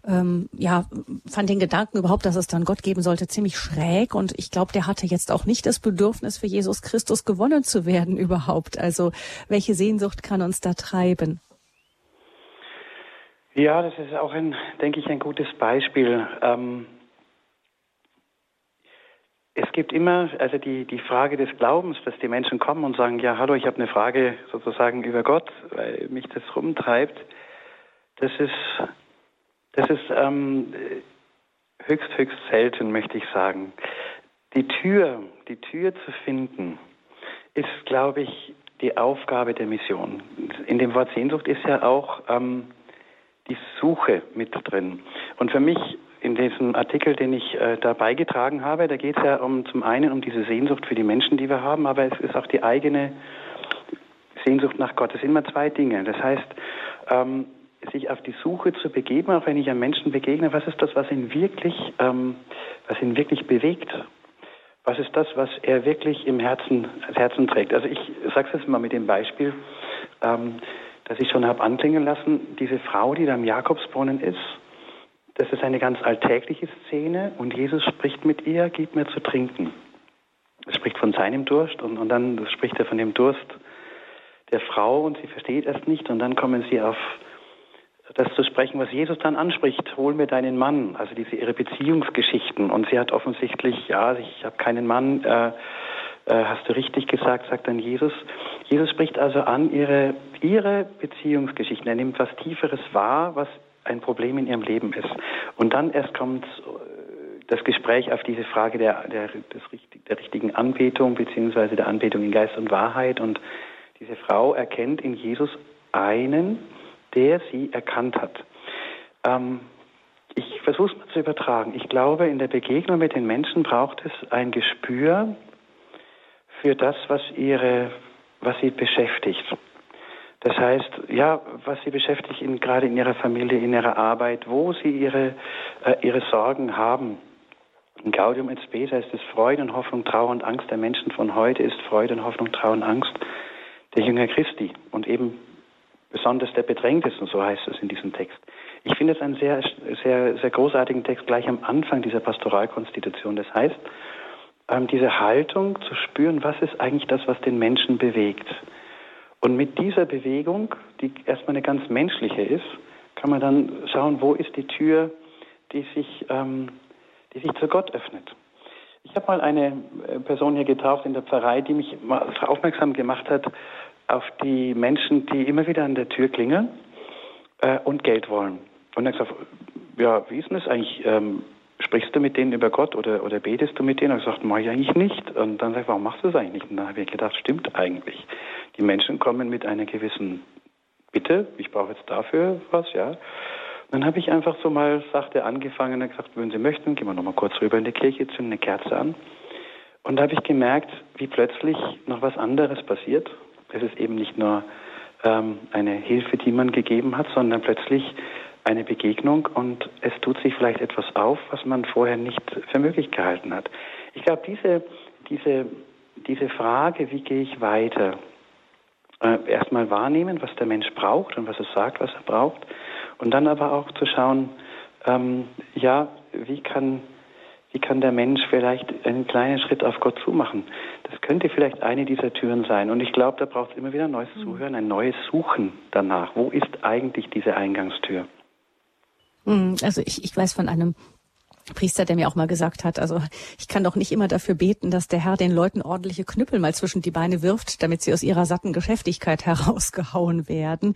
ähm, ja, fand den Gedanken überhaupt, dass es dann Gott geben sollte, ziemlich schräg. Und ich glaube, der hatte jetzt auch nicht das Bedürfnis, für Jesus Christus gewonnen zu werden überhaupt. Also welche Sehnsucht kann uns da treiben? Ja, das ist auch ein, denke ich, ein gutes Beispiel. Ähm es gibt immer, also die, die Frage des Glaubens, dass die Menschen kommen und sagen, ja, hallo, ich habe eine Frage sozusagen über Gott, weil mich das rumtreibt. Das ist, das ist ähm, höchst, höchst selten, möchte ich sagen. Die Tür, die Tür zu finden, ist, glaube ich, die Aufgabe der Mission. In dem Wort Sehnsucht ist ja auch ähm, die Suche mit drin. Und für mich in diesem Artikel, den ich äh, da beigetragen habe, da geht es ja um zum einen um diese Sehnsucht für die Menschen, die wir haben, aber es ist auch die eigene Sehnsucht nach Gott. Das sind immer zwei Dinge. Das heißt, ähm, sich auf die Suche zu begeben, auch wenn ich einem Menschen begegne, was ist das, was ihn wirklich, ähm, was ihn wirklich bewegt? Was ist das, was er wirklich im Herzen, Herzen trägt? Also ich sage es jetzt mal mit dem Beispiel, ähm, das ich schon habe anklingen lassen. Diese Frau, die da im Jakobsbrunnen ist, das ist eine ganz alltägliche Szene und Jesus spricht mit ihr, gib mir zu trinken. Er spricht von seinem Durst und, und dann spricht er von dem Durst der Frau und sie versteht es nicht und dann kommen sie auf das zu sprechen, was Jesus dann anspricht, hol mir deinen Mann, also diese ihre Beziehungsgeschichten. Und sie hat offensichtlich, ja, ich habe keinen Mann, äh, äh, hast du richtig gesagt, sagt dann Jesus. Jesus spricht also an ihre, ihre Beziehungsgeschichten. Er nimmt was Tieferes wahr, was ein Problem in ihrem Leben ist. Und dann erst kommt äh, das Gespräch auf diese Frage der, der, des, der richtigen Anbetung, beziehungsweise der Anbetung in Geist und Wahrheit. Und diese Frau erkennt in Jesus einen, der sie erkannt hat. Ähm, ich versuche es mal zu übertragen. Ich glaube, in der Begegnung mit den Menschen braucht es ein Gespür für das, was ihre, was sie beschäftigt. Das heißt, ja, was sie beschäftigt, in, gerade in ihrer Familie, in ihrer Arbeit, wo sie ihre, äh, ihre Sorgen haben. In Gaudium et Spes heißt es Freude und Hoffnung, Trauer und Angst der Menschen von heute ist Freude und Hoffnung, Trauer und Angst der Jünger Christi. Und eben besonders der Bedrängtesten, so heißt es in diesem Text. Ich finde es einen sehr, sehr, sehr großartigen Text gleich am Anfang dieser Pastoralkonstitution. Das heißt, ähm, diese Haltung zu spüren, was ist eigentlich das, was den Menschen bewegt. Und mit dieser Bewegung, die erstmal eine ganz menschliche ist, kann man dann schauen, wo ist die Tür, die sich, ähm, die sich zu Gott öffnet. Ich habe mal eine äh, Person hier getauft in der Pfarrei, die mich aufmerksam gemacht hat auf die Menschen, die immer wieder an der Tür klingeln äh, und Geld wollen. Und dann gesagt, ja, wie ist denn das eigentlich? Ähm, sprichst du mit denen über Gott oder, oder betest du mit denen? Und ich sagte, mach ich eigentlich nicht. Und dann sag ich, warum machst du das eigentlich nicht? Und dann habe ich gedacht, stimmt eigentlich. Die Menschen kommen mit einer gewissen Bitte, ich brauche jetzt dafür was, ja. Dann habe ich einfach so mal sachte angefangen und gesagt, wenn Sie möchten, gehen wir nochmal kurz rüber in die Kirche, zünden eine Kerze an. Und da habe ich gemerkt, wie plötzlich noch was anderes passiert. Es ist eben nicht nur ähm, eine Hilfe, die man gegeben hat, sondern plötzlich eine Begegnung und es tut sich vielleicht etwas auf, was man vorher nicht für möglich gehalten hat. Ich glaube, diese, diese, diese Frage, wie gehe ich weiter, äh, erstmal wahrnehmen, was der Mensch braucht und was er sagt, was er braucht, und dann aber auch zu schauen, ähm, ja, wie kann, wie kann der Mensch vielleicht einen kleinen Schritt auf Gott zumachen? Das könnte vielleicht eine dieser Türen sein. Und ich glaube, da braucht es immer wieder ein neues mhm. Zuhören, ein neues Suchen danach. Wo ist eigentlich diese Eingangstür? Mhm. Also ich, ich weiß von einem Priester, der mir auch mal gesagt hat, also ich kann doch nicht immer dafür beten, dass der Herr den Leuten ordentliche Knüppel mal zwischen die Beine wirft, damit sie aus ihrer satten Geschäftigkeit herausgehauen werden.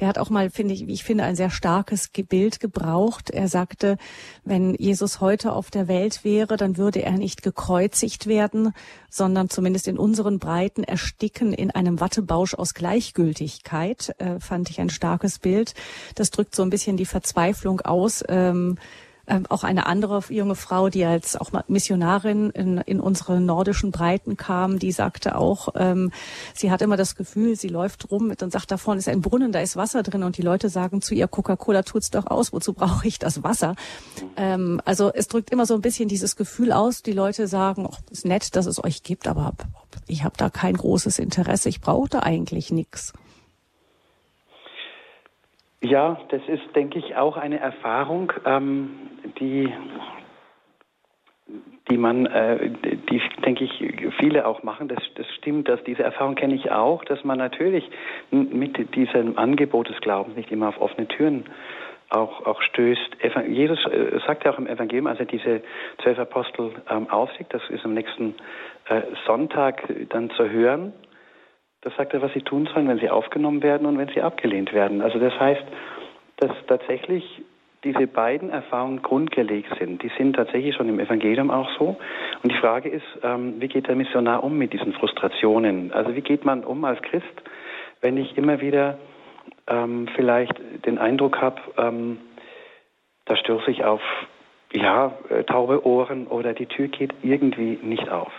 Der hat auch mal, finde ich, wie ich finde, ein sehr starkes Bild gebraucht. Er sagte, wenn Jesus heute auf der Welt wäre, dann würde er nicht gekreuzigt werden, sondern zumindest in unseren Breiten ersticken in einem Wattebausch aus Gleichgültigkeit, äh, fand ich ein starkes Bild. Das drückt so ein bisschen die Verzweiflung aus, ähm, ähm, auch eine andere junge Frau, die als auch Missionarin in, in unsere nordischen Breiten kam, die sagte auch, ähm, sie hat immer das Gefühl, sie läuft rum und sagt, da vorne ist ein Brunnen, da ist Wasser drin und die Leute sagen zu ihr, Coca-Cola tut's doch aus, wozu brauche ich das Wasser? Ähm, also es drückt immer so ein bisschen dieses Gefühl aus, die Leute sagen, oh, ist nett, dass es euch gibt, aber ich habe da kein großes Interesse, ich brauche da eigentlich nichts. Ja, das ist, denke ich, auch eine Erfahrung, ähm, die, die man, äh, die, denke ich, viele auch machen. Das, das stimmt, dass diese Erfahrung kenne ich auch, dass man natürlich mit diesem Angebot des Glaubens nicht immer auf offene Türen auch, auch stößt. Jesus äh, sagt ja auch im Evangelium, als er diese zwölf Apostel ähm, aufsiegt, das ist am nächsten äh, Sonntag dann zu hören, das sagt er, was sie tun sollen, wenn sie aufgenommen werden und wenn sie abgelehnt werden. Also das heißt, dass tatsächlich diese beiden Erfahrungen grundgelegt sind. Die sind tatsächlich schon im Evangelium auch so. Und die Frage ist, ähm, wie geht der Missionar um mit diesen Frustrationen? Also wie geht man um als Christ, wenn ich immer wieder ähm, vielleicht den Eindruck habe, ähm, da stürze ich auf ja, äh, taube Ohren oder die Tür geht irgendwie nicht auf.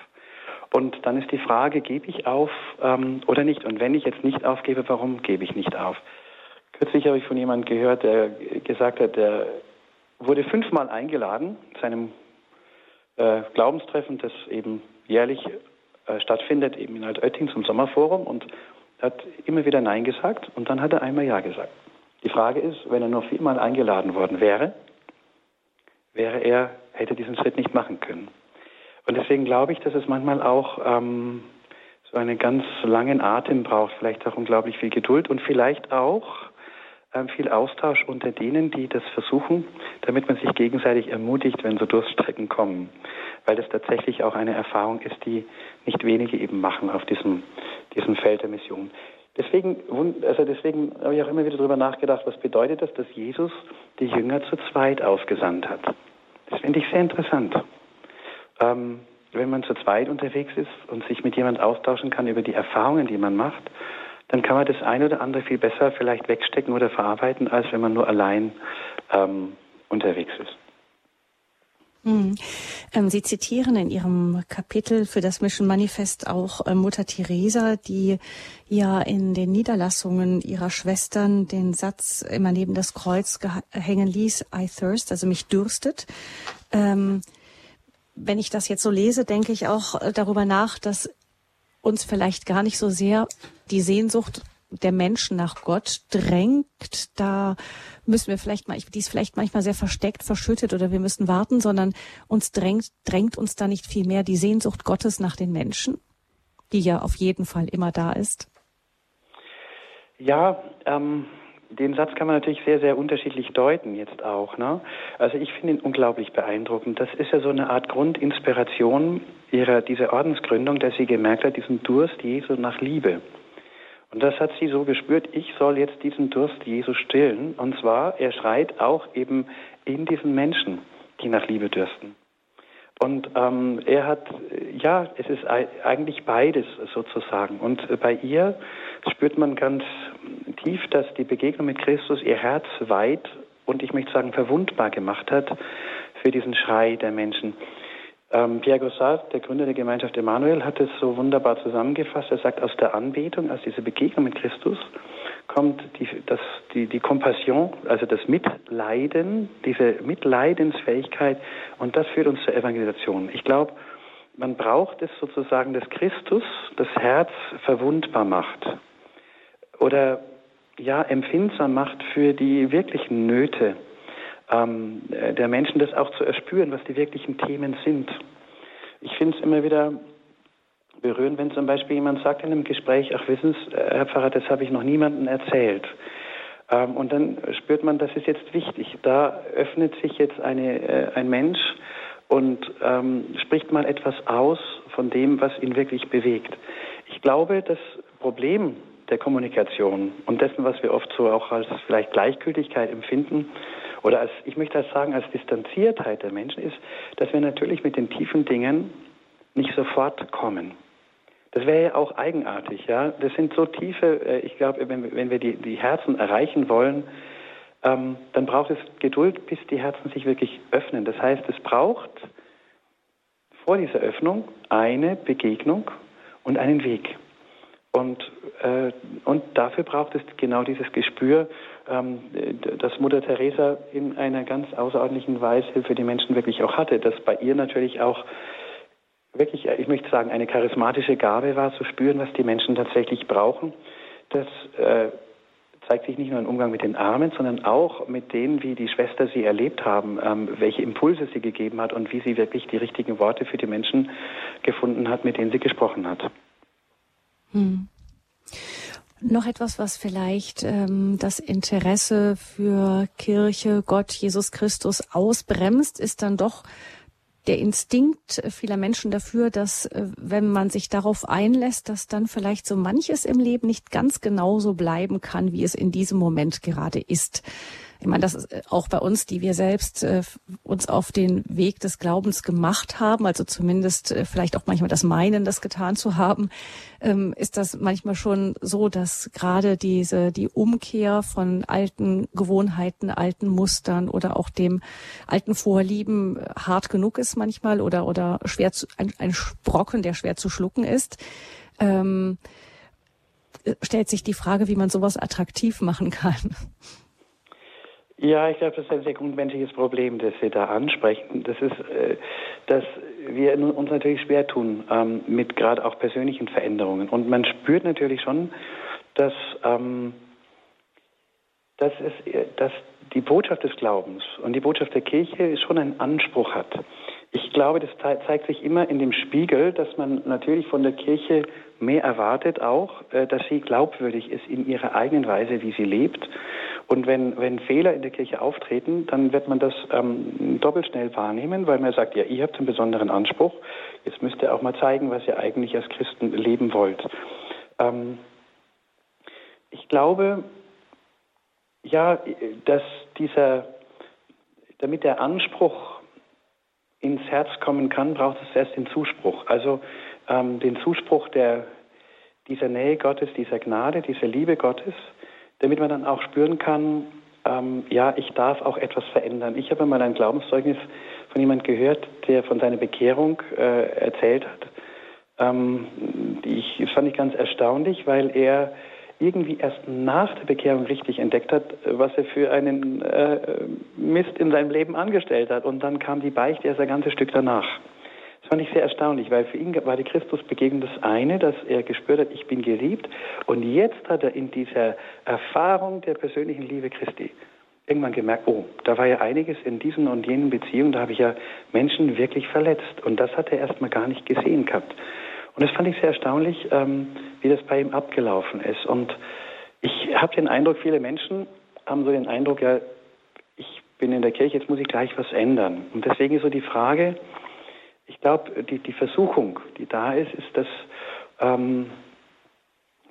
Und dann ist die Frage, gebe ich auf ähm, oder nicht? Und wenn ich jetzt nicht aufgebe, warum gebe ich nicht auf? Kürzlich habe ich von jemandem gehört, der gesagt hat, der wurde fünfmal eingeladen zu einem äh, Glaubenstreffen, das eben jährlich äh, stattfindet, eben in Altötting zum Sommerforum und hat immer wieder Nein gesagt und dann hat er einmal Ja gesagt. Die Frage ist, wenn er nur viermal eingeladen worden wäre, wäre er, hätte diesen Schritt nicht machen können. Und deswegen glaube ich, dass es manchmal auch ähm, so einen ganz langen Atem braucht, vielleicht auch unglaublich viel Geduld und vielleicht auch ähm, viel Austausch unter denen, die das versuchen, damit man sich gegenseitig ermutigt, wenn so Durststrecken kommen. Weil das tatsächlich auch eine Erfahrung ist, die nicht wenige eben machen auf diesem, diesem Feld der Mission. Deswegen, also deswegen habe ich auch immer wieder darüber nachgedacht, was bedeutet das, dass Jesus die Jünger zu zweit ausgesandt hat. Das finde ich sehr interessant. Ähm, wenn man zu zweit unterwegs ist und sich mit jemand austauschen kann über die Erfahrungen, die man macht, dann kann man das eine oder andere viel besser vielleicht wegstecken oder verarbeiten, als wenn man nur allein ähm, unterwegs ist. Hm. Ähm, Sie zitieren in Ihrem Kapitel für das Mission Manifest auch äh, Mutter Teresa, die ja in den Niederlassungen ihrer Schwestern den Satz immer neben das Kreuz hängen ließ, I thirst, also mich dürstet. Ähm, wenn ich das jetzt so lese, denke ich auch äh, darüber nach, dass uns vielleicht gar nicht so sehr die Sehnsucht der Menschen nach Gott drängt. Da müssen wir vielleicht mal, die ist vielleicht manchmal sehr versteckt, verschüttet oder wir müssen warten, sondern uns drängt, drängt uns da nicht viel mehr die Sehnsucht Gottes nach den Menschen, die ja auf jeden Fall immer da ist. Ja, ähm, den Satz kann man natürlich sehr, sehr unterschiedlich deuten jetzt auch. Ne? Also ich finde ihn unglaublich beeindruckend. Das ist ja so eine Art Grundinspiration ihrer, dieser Ordensgründung, dass sie gemerkt hat, diesen Durst Jesu nach Liebe. Und das hat sie so gespürt, ich soll jetzt diesen Durst Jesu stillen. Und zwar, er schreit auch eben in diesen Menschen. die nach Liebe dürsten. Und ähm, er hat, ja, es ist eigentlich beides sozusagen. Und bei ihr spürt man ganz tief, dass die Begegnung mit Christus ihr Herz weit und ich möchte sagen verwundbar gemacht hat für diesen Schrei der Menschen. Ähm, Pierre Gossard, der Gründer der Gemeinschaft Emanuel, hat es so wunderbar zusammengefasst. Er sagt, aus der Anbetung, aus dieser Begegnung mit Christus, kommt die, das, die, die Kompassion, also das Mitleiden, diese Mitleidensfähigkeit und das führt uns zur Evangelisation. Ich glaube, man braucht es sozusagen, dass Christus das Herz verwundbar macht oder ja empfindsam macht für die wirklichen Nöte ähm, der Menschen, das auch zu erspüren, was die wirklichen Themen sind. Ich finde es immer wieder berühren, wenn zum Beispiel jemand sagt in einem Gespräch, ach wissen Sie, äh, Herr Pfarrer, das habe ich noch niemandem erzählt. Ähm, und dann spürt man, das ist jetzt wichtig. Da öffnet sich jetzt eine, äh, ein Mensch und ähm, spricht mal etwas aus von dem, was ihn wirklich bewegt. Ich glaube, das Problem der Kommunikation und dessen, was wir oft so auch als vielleicht Gleichgültigkeit empfinden, oder als, ich möchte das sagen, als Distanziertheit der Menschen ist, dass wir natürlich mit den tiefen Dingen nicht sofort kommen. Das wäre ja auch eigenartig, ja. Das sind so tiefe, äh, ich glaube, wenn, wenn, wir die, die, Herzen erreichen wollen, ähm, dann braucht es Geduld, bis die Herzen sich wirklich öffnen. Das heißt, es braucht vor dieser Öffnung eine Begegnung und einen Weg. Und, äh, und dafür braucht es genau dieses Gespür, ähm, das Mutter Teresa in einer ganz außerordentlichen Weise für die Menschen wirklich auch hatte, dass bei ihr natürlich auch wirklich, ich möchte sagen, eine charismatische Gabe war, zu spüren, was die Menschen tatsächlich brauchen. Das äh, zeigt sich nicht nur im Umgang mit den Armen, sondern auch mit denen, wie die Schwester sie erlebt haben, ähm, welche Impulse sie gegeben hat und wie sie wirklich die richtigen Worte für die Menschen gefunden hat, mit denen sie gesprochen hat. Hm. Noch etwas, was vielleicht ähm, das Interesse für Kirche, Gott, Jesus Christus ausbremst, ist dann doch der Instinkt vieler Menschen dafür, dass äh, wenn man sich darauf einlässt, dass dann vielleicht so manches im Leben nicht ganz genauso bleiben kann, wie es in diesem Moment gerade ist. Ich meine, das ist äh, auch bei uns, die wir selbst äh, uns auf den Weg des Glaubens gemacht haben, also zumindest äh, vielleicht auch manchmal das Meinen, das getan zu haben, ähm, ist das manchmal schon so, dass gerade diese die Umkehr von alten Gewohnheiten, alten Mustern oder auch dem alten Vorlieben hart genug ist manchmal oder oder schwer zu, ein, ein Brocken, der schwer zu schlucken ist. Ähm, äh, stellt sich die Frage, wie man sowas attraktiv machen kann. Ja, ich glaube, das ist ein sehr grundmenschliches Problem, das Sie da ansprechen. Das ist, äh, dass wir uns natürlich schwer tun ähm, mit gerade auch persönlichen Veränderungen. Und man spürt natürlich schon, dass, ähm, dass, es, dass die Botschaft des Glaubens und die Botschaft der Kirche schon einen Anspruch hat. Ich glaube, das zeigt sich immer in dem Spiegel, dass man natürlich von der Kirche mehr erwartet auch, äh, dass sie glaubwürdig ist in ihrer eigenen Weise, wie sie lebt und wenn, wenn Fehler in der Kirche auftreten, dann wird man das ähm, doppelt schnell wahrnehmen, weil man sagt, ja, ihr habt einen besonderen Anspruch. Jetzt müsst ihr auch mal zeigen, was ihr eigentlich als Christen leben wollt. Ähm, ich glaube, ja, dass dieser, damit der Anspruch ins Herz kommen kann, braucht es erst den Zuspruch. Also ähm, den Zuspruch der, dieser Nähe Gottes, dieser Gnade, dieser Liebe Gottes damit man dann auch spüren kann, ähm, ja, ich darf auch etwas verändern. Ich habe mal ein Glaubenszeugnis von jemand gehört, der von seiner Bekehrung äh, erzählt hat. Ähm, ich, das fand ich ganz erstaunlich, weil er irgendwie erst nach der Bekehrung richtig entdeckt hat, was er für einen äh, Mist in seinem Leben angestellt hat. Und dann kam die Beichte erst ein ganzes Stück danach. Das fand ich sehr erstaunlich, weil für ihn war die Christusbegegnung das eine, dass er gespürt hat, ich bin geliebt. Und jetzt hat er in dieser Erfahrung der persönlichen Liebe Christi irgendwann gemerkt, oh, da war ja einiges in diesen und jenen Beziehungen, da habe ich ja Menschen wirklich verletzt. Und das hat er erstmal gar nicht gesehen gehabt. Und das fand ich sehr erstaunlich, ähm, wie das bei ihm abgelaufen ist. Und ich habe den Eindruck, viele Menschen haben so den Eindruck, ja, ich bin in der Kirche, jetzt muss ich gleich was ändern. Und deswegen ist so die Frage, ich glaube, die, die Versuchung, die da ist, ist, dass, ähm,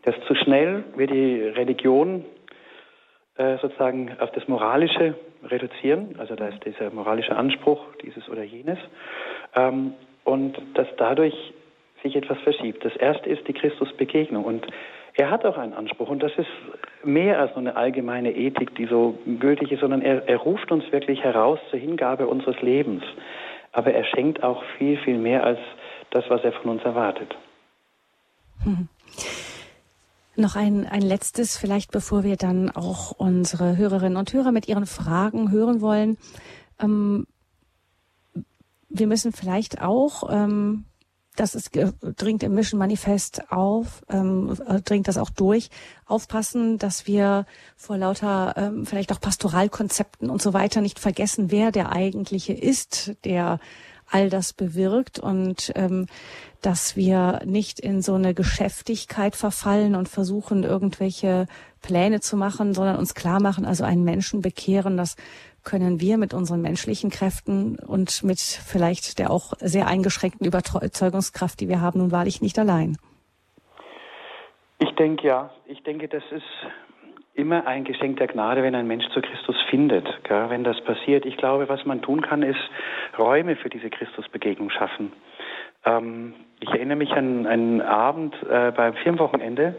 dass zu schnell wir die Religion äh, sozusagen auf das Moralische reduzieren. Also da ist dieser moralische Anspruch, dieses oder jenes. Ähm, und dass dadurch sich etwas verschiebt. Das erste ist die Christusbegegnung. Und er hat auch einen Anspruch. Und das ist mehr als nur eine allgemeine Ethik, die so gültig ist, sondern er, er ruft uns wirklich heraus zur Hingabe unseres Lebens. Aber er schenkt auch viel, viel mehr als das, was er von uns erwartet. Hm. Noch ein, ein letztes, vielleicht bevor wir dann auch unsere Hörerinnen und Hörer mit ihren Fragen hören wollen. Ähm, wir müssen vielleicht auch ähm, das ist, dringt im Mission Manifest auf, ähm, äh, dringt das auch durch, aufpassen, dass wir vor lauter ähm, vielleicht auch Pastoralkonzepten und so weiter nicht vergessen, wer der eigentliche ist, der all das bewirkt und ähm, dass wir nicht in so eine Geschäftigkeit verfallen und versuchen, irgendwelche Pläne zu machen, sondern uns klar machen, also einen Menschen bekehren, das können wir mit unseren menschlichen Kräften und mit vielleicht der auch sehr eingeschränkten Überzeugungskraft, die wir haben, nun wahrlich nicht allein. Ich denke ja. Ich denke, das ist immer ein Geschenk der Gnade, wenn ein Mensch zu Christus findet. Gell? Wenn das passiert, ich glaube, was man tun kann, ist Räume für diese Christusbegegnung schaffen. Ähm, ich erinnere mich an einen Abend äh, beim Firmenwochenende,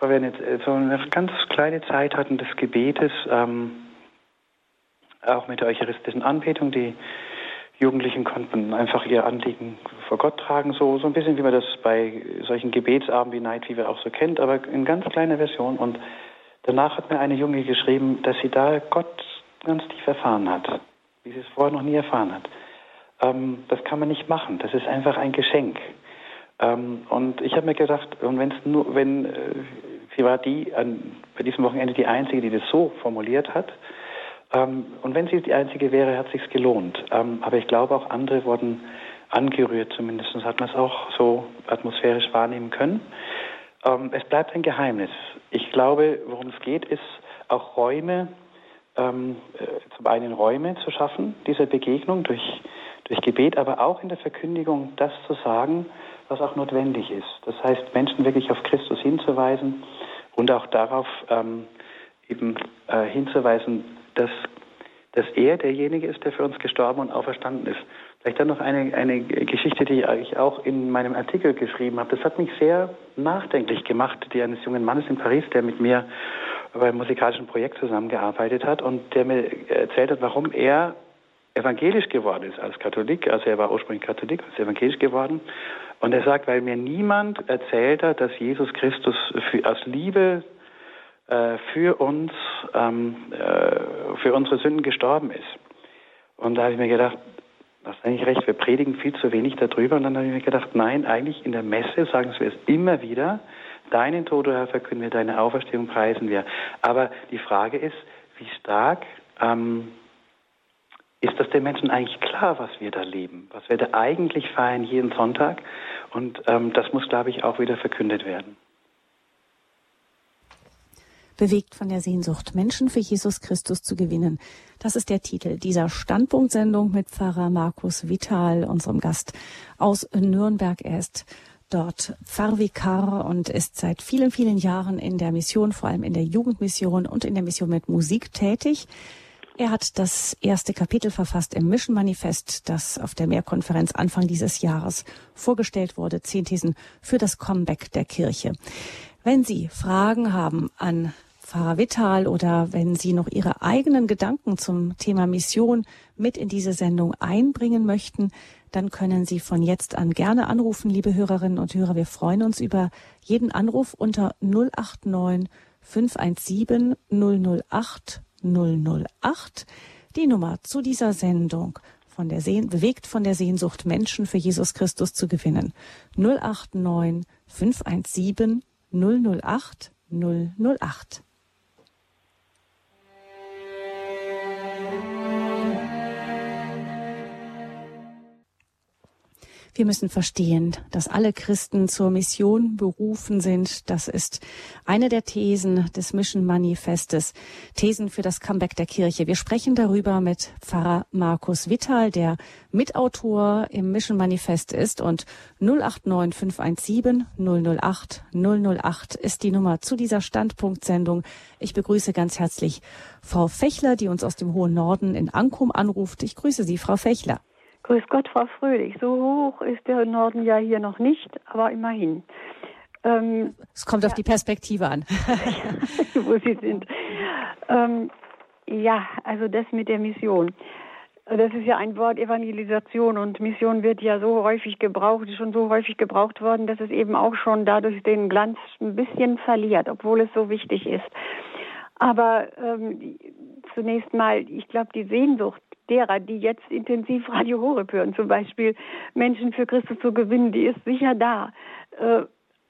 wo wir eine, so eine ganz kleine Zeit hatten des Gebetes. Ähm, auch mit der eucharistischen Anbetung. Die Jugendlichen konnten einfach ihr Anliegen vor Gott tragen, so, so ein bisschen wie man das bei solchen Gebetsabenden wie Night Fever auch so kennt, aber in ganz kleiner Version. Und danach hat mir eine Junge geschrieben, dass sie da Gott ganz tief erfahren hat, wie sie es vorher noch nie erfahren hat. Ähm, das kann man nicht machen, das ist einfach ein Geschenk. Ähm, und ich habe mir gedacht, und wenn's nur, wenn äh, sie war die an, bei diesem Wochenende die einzige, die das so formuliert hat, und wenn sie die Einzige wäre, hat es sich gelohnt. Ähm, aber ich glaube, auch andere wurden angerührt, zumindest hat man es auch so atmosphärisch wahrnehmen können. Ähm, es bleibt ein Geheimnis. Ich glaube, worum es geht, ist auch Räume, ähm, äh, zum einen Räume zu schaffen, dieser Begegnung durch, durch Gebet, aber auch in der Verkündigung das zu sagen, was auch notwendig ist. Das heißt, Menschen wirklich auf Christus hinzuweisen und auch darauf ähm, eben äh, hinzuweisen, dass, dass er derjenige ist, der für uns gestorben und auferstanden ist. Vielleicht dann noch eine, eine Geschichte, die ich auch in meinem Artikel geschrieben habe. Das hat mich sehr nachdenklich gemacht, die eines jungen Mannes in Paris, der mit mir beim musikalischen Projekt zusammengearbeitet hat und der mir erzählt hat, warum er evangelisch geworden ist als Katholik. Also er war ursprünglich Katholik ist evangelisch geworden. Und er sagt, weil mir niemand erzählt hat, dass Jesus Christus für, aus Liebe äh, für uns, ähm, äh, für unsere Sünden gestorben ist. Und da habe ich mir gedacht, du hast eigentlich recht, wir predigen viel zu wenig darüber. Und dann habe ich mir gedacht, nein, eigentlich in der Messe sagen wir es immer wieder, deinen Tod, Herr, verkünden wir, deine Auferstehung preisen wir. Aber die Frage ist, wie stark ähm, ist das den Menschen eigentlich klar, was wir da leben, was wir da eigentlich feiern jeden Sonntag? Und ähm, das muss, glaube ich, auch wieder verkündet werden bewegt von der Sehnsucht, Menschen für Jesus Christus zu gewinnen. Das ist der Titel dieser Standpunktsendung mit Pfarrer Markus Vital, unserem Gast aus Nürnberg. Er ist dort Pfarrvikar und ist seit vielen, vielen Jahren in der Mission, vor allem in der Jugendmission und in der Mission mit Musik tätig. Er hat das erste Kapitel verfasst im Mission Manifest, das auf der Mehrkonferenz Anfang dieses Jahres vorgestellt wurde. Zehn Thesen für das Comeback der Kirche. Wenn Sie Fragen haben an Pfarrer Vital oder wenn Sie noch Ihre eigenen Gedanken zum Thema Mission mit in diese Sendung einbringen möchten, dann können Sie von jetzt an gerne anrufen, liebe Hörerinnen und Hörer. Wir freuen uns über jeden Anruf unter 089 517 008 008. Die Nummer zu dieser Sendung von der Sehn bewegt von der Sehnsucht, Menschen für Jesus Christus zu gewinnen. 089 517 008 008. Wir müssen verstehen, dass alle Christen zur Mission berufen sind. Das ist eine der Thesen des Mission Manifestes. Thesen für das Comeback der Kirche. Wir sprechen darüber mit Pfarrer Markus Wittal, der Mitautor im Mission Manifest ist und 089 517 008 008 ist die Nummer zu dieser Standpunktsendung. Ich begrüße ganz herzlich Frau Fechler, die uns aus dem hohen Norden in Ankum anruft. Ich grüße Sie, Frau Fechler. Grüß Gott, Frau Fröhlich. So hoch ist der Norden ja hier noch nicht, aber immerhin. Ähm, es kommt ja. auf die Perspektive an. wo Sie sind. Ähm, ja, also das mit der Mission. Das ist ja ein Wort Evangelisation und Mission wird ja so häufig gebraucht, ist schon so häufig gebraucht worden, dass es eben auch schon dadurch den Glanz ein bisschen verliert, obwohl es so wichtig ist. Aber ähm, zunächst mal, ich glaube, die Sehnsucht derer, die jetzt intensiv Radio Horeb hören, zum Beispiel Menschen für Christus zu gewinnen, die ist sicher da. Äh,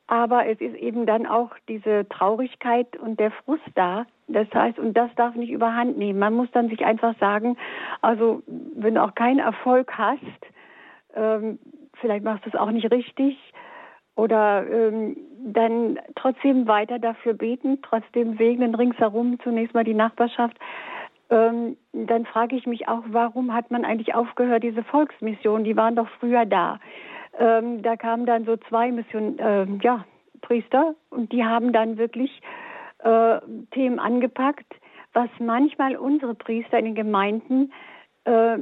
aber es ist eben dann auch diese Traurigkeit und der Frust da. Das heißt, und das darf nicht überhand nehmen. Man muss dann sich einfach sagen, also wenn du auch keinen Erfolg hast, ähm, vielleicht machst du es auch nicht richtig, oder ähm, dann trotzdem weiter dafür beten, trotzdem segnen ringsherum zunächst mal die Nachbarschaft, ähm, dann frage ich mich auch, warum hat man eigentlich aufgehört, diese Volksmission, die waren doch früher da. Ähm, da kamen dann so zwei Mission, äh, ja, Priester und die haben dann wirklich äh, Themen angepackt, was manchmal unsere Priester in den Gemeinden äh,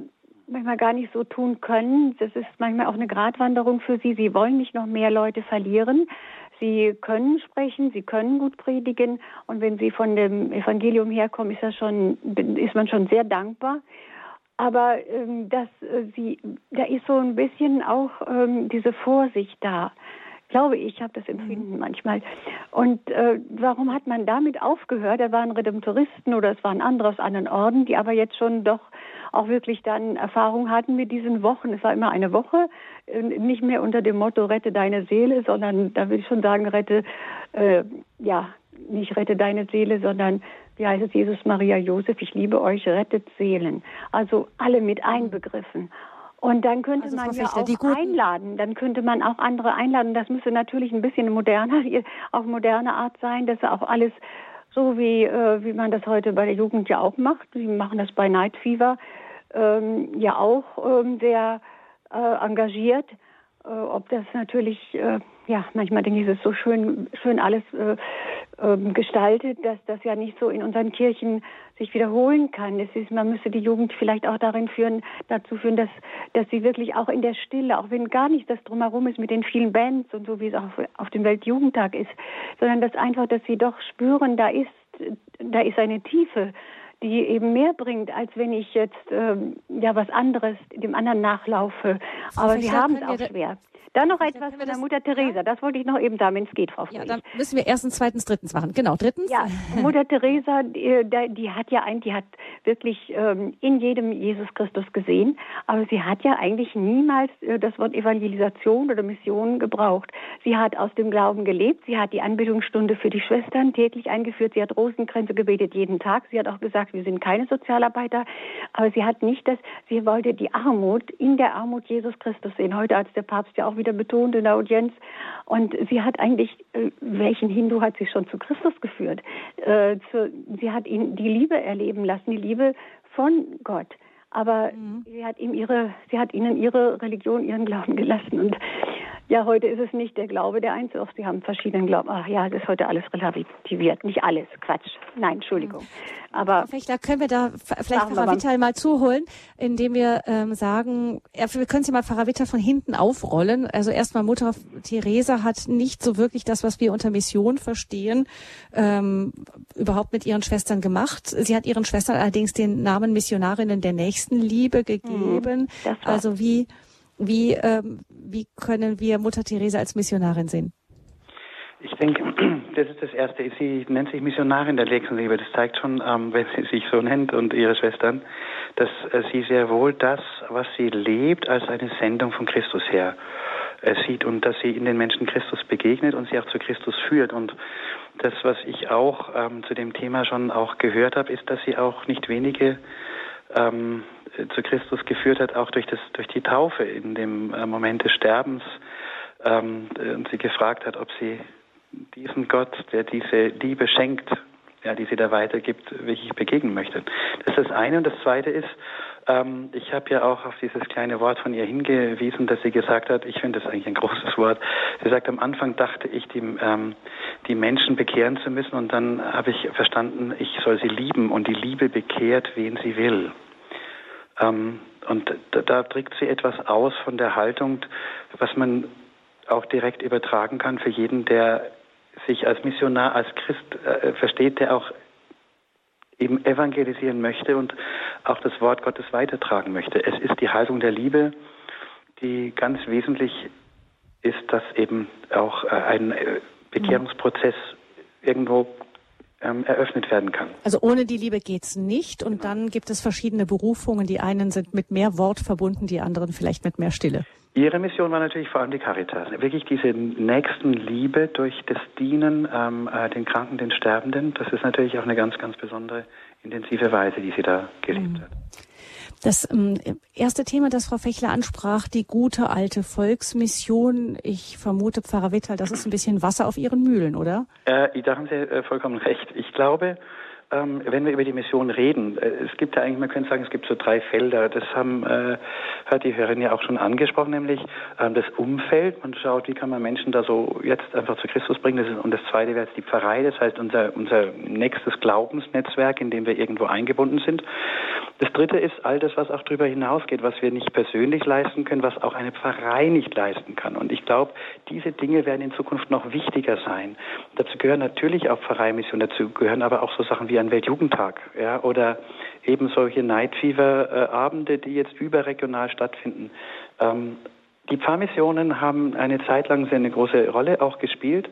manchmal gar nicht so tun können. Das ist manchmal auch eine Gratwanderung für sie. Sie wollen nicht noch mehr Leute verlieren. Sie können sprechen, sie können gut predigen und wenn sie von dem Evangelium herkommen, ist das schon, ist man schon sehr dankbar. Aber ähm, dass äh, sie, da ist so ein bisschen auch ähm, diese Vorsicht da, glaube ich, habe das Empfinden mhm. manchmal. Und äh, warum hat man damit aufgehört? Da waren Redemptoristen oder es waren andere aus anderen Orden, die aber jetzt schon doch auch wirklich dann Erfahrung hatten mit diesen Wochen. Es war immer eine Woche, nicht mehr unter dem Motto rette deine Seele, sondern da will ich schon sagen, rette, äh, ja, nicht rette deine Seele, sondern wie heißt es, Jesus, Maria, Josef, ich liebe euch, rettet Seelen. Also alle mit einbegriffen. Und dann könnte also man ja auch einladen, dann könnte man auch andere einladen. Das müsste natürlich ein bisschen moderner, auf moderne Art sein, dass auch alles so wie, äh, wie man das heute bei der Jugend ja auch macht. Sie machen das bei Night Fever ähm, ja auch ähm, sehr äh, engagiert. Äh, ob das natürlich, äh, ja, manchmal denke ich, es ist so schön, schön alles äh, ähm, gestaltet, dass das ja nicht so in unseren Kirchen sich wiederholen kann. Es ist, man müsste die Jugend vielleicht auch darin führen, dazu führen, dass, dass sie wirklich auch in der Stille, auch wenn gar nicht das drumherum ist mit den vielen Bands und so wie es auch auf dem Weltjugendtag ist, sondern dass einfach, dass sie doch spüren, da ist, da ist eine Tiefe die eben mehr bringt, als wenn ich jetzt ähm, ja was anderes dem anderen nachlaufe. Aber sie haben es auch schwer. Dann noch etwas von der Mutter Teresa. Das wollte ich noch eben sagen, wenn es geht, Frau Friedrich. Ja, dann müssen wir erstens, zweitens, drittens machen. Genau, drittens. Ja, Mutter Teresa, die, die, hat ja eigentlich, die hat wirklich ähm, in jedem Jesus Christus gesehen, aber sie hat ja eigentlich niemals äh, das Wort Evangelisation oder Mission gebraucht. Sie hat aus dem Glauben gelebt, sie hat die Anbetungsstunde für die Schwestern täglich eingeführt, sie hat Rosenkränze gebetet jeden Tag, sie hat auch gesagt, wir sind keine Sozialarbeiter, aber sie hat nicht das, sie wollte die Armut in der Armut Jesus Christus sehen. Heute, als der Papst ja auch wieder wieder betont in der Audienz. Und sie hat eigentlich, äh, welchen Hindu hat sie schon zu Christus geführt? Äh, sie hat ihn die Liebe erleben lassen, die Liebe von Gott. Aber mhm. sie hat ihm ihre, sie hat ihnen ihre Religion, ihren Glauben gelassen. Und ja, heute ist es nicht der Glaube der Einzelnen. Sie haben verschiedenen Glauben. Ach ja, das ist heute alles relativiert. Nicht alles. Quatsch. Nein, Entschuldigung. Aber vielleicht da können wir da vielleicht Pfarrer Vital mal zuholen, indem wir ähm, sagen, ja, wir können sie mal Pfarrer Vital von hinten aufrollen. Also erstmal Mutter Theresa hat nicht so wirklich das, was wir unter Mission verstehen, ähm, überhaupt mit ihren Schwestern gemacht. Sie hat ihren Schwestern allerdings den Namen Missionarinnen der Nächstenliebe gegeben. Mhm, also wie wie, ähm, wie können wir Mutter Teresa als Missionarin sehen? Ich denke, das ist das Erste. Sie nennt sich Missionarin der Nächstenliebe. Das zeigt schon, ähm, wenn sie sich so nennt und ihre Schwestern, dass äh, sie sehr wohl das, was sie lebt, als eine Sendung von Christus her äh, sieht und dass sie in den Menschen Christus begegnet und sie auch zu Christus führt. Und das, was ich auch ähm, zu dem Thema schon auch gehört habe, ist, dass sie auch nicht wenige ähm, zu Christus geführt hat, auch durch, das, durch die Taufe in dem äh, Moment des Sterbens ähm, und sie gefragt hat, ob sie diesen Gott, der diese Liebe schenkt, ja, die sie da weitergibt, wirklich begegnen möchte. Das ist das eine. Und das zweite ist, ähm, ich habe ja auch auf dieses kleine Wort von ihr hingewiesen, dass sie gesagt hat, ich finde das eigentlich ein großes Wort. Sie sagt, am Anfang dachte ich, die, ähm, die Menschen bekehren zu müssen und dann habe ich verstanden, ich soll sie lieben und die Liebe bekehrt, wen sie will. Ähm, und da, da drückt sie etwas aus von der Haltung, was man auch direkt übertragen kann für jeden, der sich als Missionar, als Christ äh, versteht, der auch eben evangelisieren möchte und auch das Wort Gottes weitertragen möchte. Es ist die Haltung der Liebe, die ganz wesentlich ist, dass eben auch äh, ein äh, Bekehrungsprozess irgendwo ähm, eröffnet werden kann. Also ohne die Liebe geht's nicht und dann gibt es verschiedene Berufungen. Die einen sind mit mehr Wort verbunden, die anderen vielleicht mit mehr Stille. Ihre Mission war natürlich vor allem die Caritas. Wirklich diese Nächstenliebe durch das Dienen ähm, äh, den Kranken, den Sterbenden. Das ist natürlich auch eine ganz, ganz besondere, intensive Weise, die sie da gelebt mhm. hat. Das ähm, erste Thema, das Frau Fechler ansprach, die gute alte Volksmission. Ich vermute, Pfarrer Wittal, das ist ein bisschen Wasser auf Ihren Mühlen, oder? Äh, da haben Sie äh, vollkommen recht. Ich glaube, ähm, wenn wir über die Mission reden, äh, es gibt ja eigentlich, man könnte sagen, es gibt so drei Felder. Das haben, äh, hat die Hörerin ja auch schon angesprochen, nämlich ähm, das Umfeld. Man schaut, wie kann man Menschen da so jetzt einfach zu Christus bringen. Das ist, und das zweite wäre jetzt die Pfarrei, das heißt unser, unser nächstes Glaubensnetzwerk, in dem wir irgendwo eingebunden sind. Das dritte ist all das, was auch darüber hinausgeht, was wir nicht persönlich leisten können, was auch eine Pfarrei nicht leisten kann. Und ich glaube, diese Dinge werden in Zukunft noch wichtiger sein. Dazu gehören natürlich auch Pfarreimission, dazu gehören aber auch so Sachen wie ein Weltjugendtag, ja, oder eben solche Night Fever Abende, die jetzt überregional stattfinden. Ähm, die Pfarrmissionen haben eine Zeit lang eine große Rolle auch gespielt.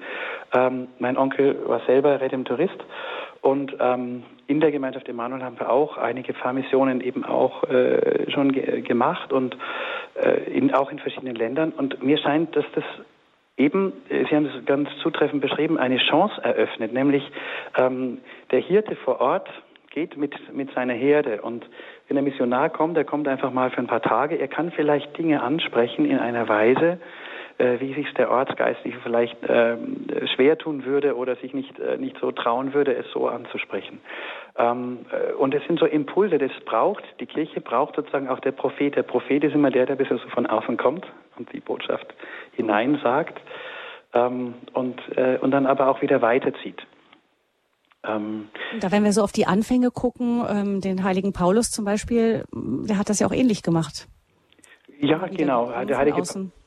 Ähm, mein Onkel war selber Redemptorist und ähm, in der Gemeinschaft Emanuel haben wir auch einige Pfarrmissionen eben auch äh, schon ge gemacht und äh, in, auch in verschiedenen Ländern. Und mir scheint, dass das eben, äh, Sie haben es ganz zutreffend beschrieben, eine Chance eröffnet, nämlich ähm, der Hirte vor Ort geht mit, mit seiner Herde und wenn der Missionar kommt, er kommt einfach mal für ein paar Tage, er kann vielleicht Dinge ansprechen in einer Weise, äh, wie sich der Ortsgeistliche vielleicht äh, schwer tun würde oder sich nicht, äh, nicht so trauen würde, es so anzusprechen. Ähm, äh, und es sind so Impulse, das braucht, die Kirche braucht sozusagen auch der Prophet. Der Prophet ist immer der, der ein bisschen so von außen kommt und die Botschaft hineinsagt ähm, und, äh, und dann aber auch wieder weiterzieht. Ähm, da wenn wir so auf die Anfänge gucken, ähm, den heiligen Paulus zum Beispiel, der hat das ja auch ähnlich gemacht. Ja, genau. Der heilige,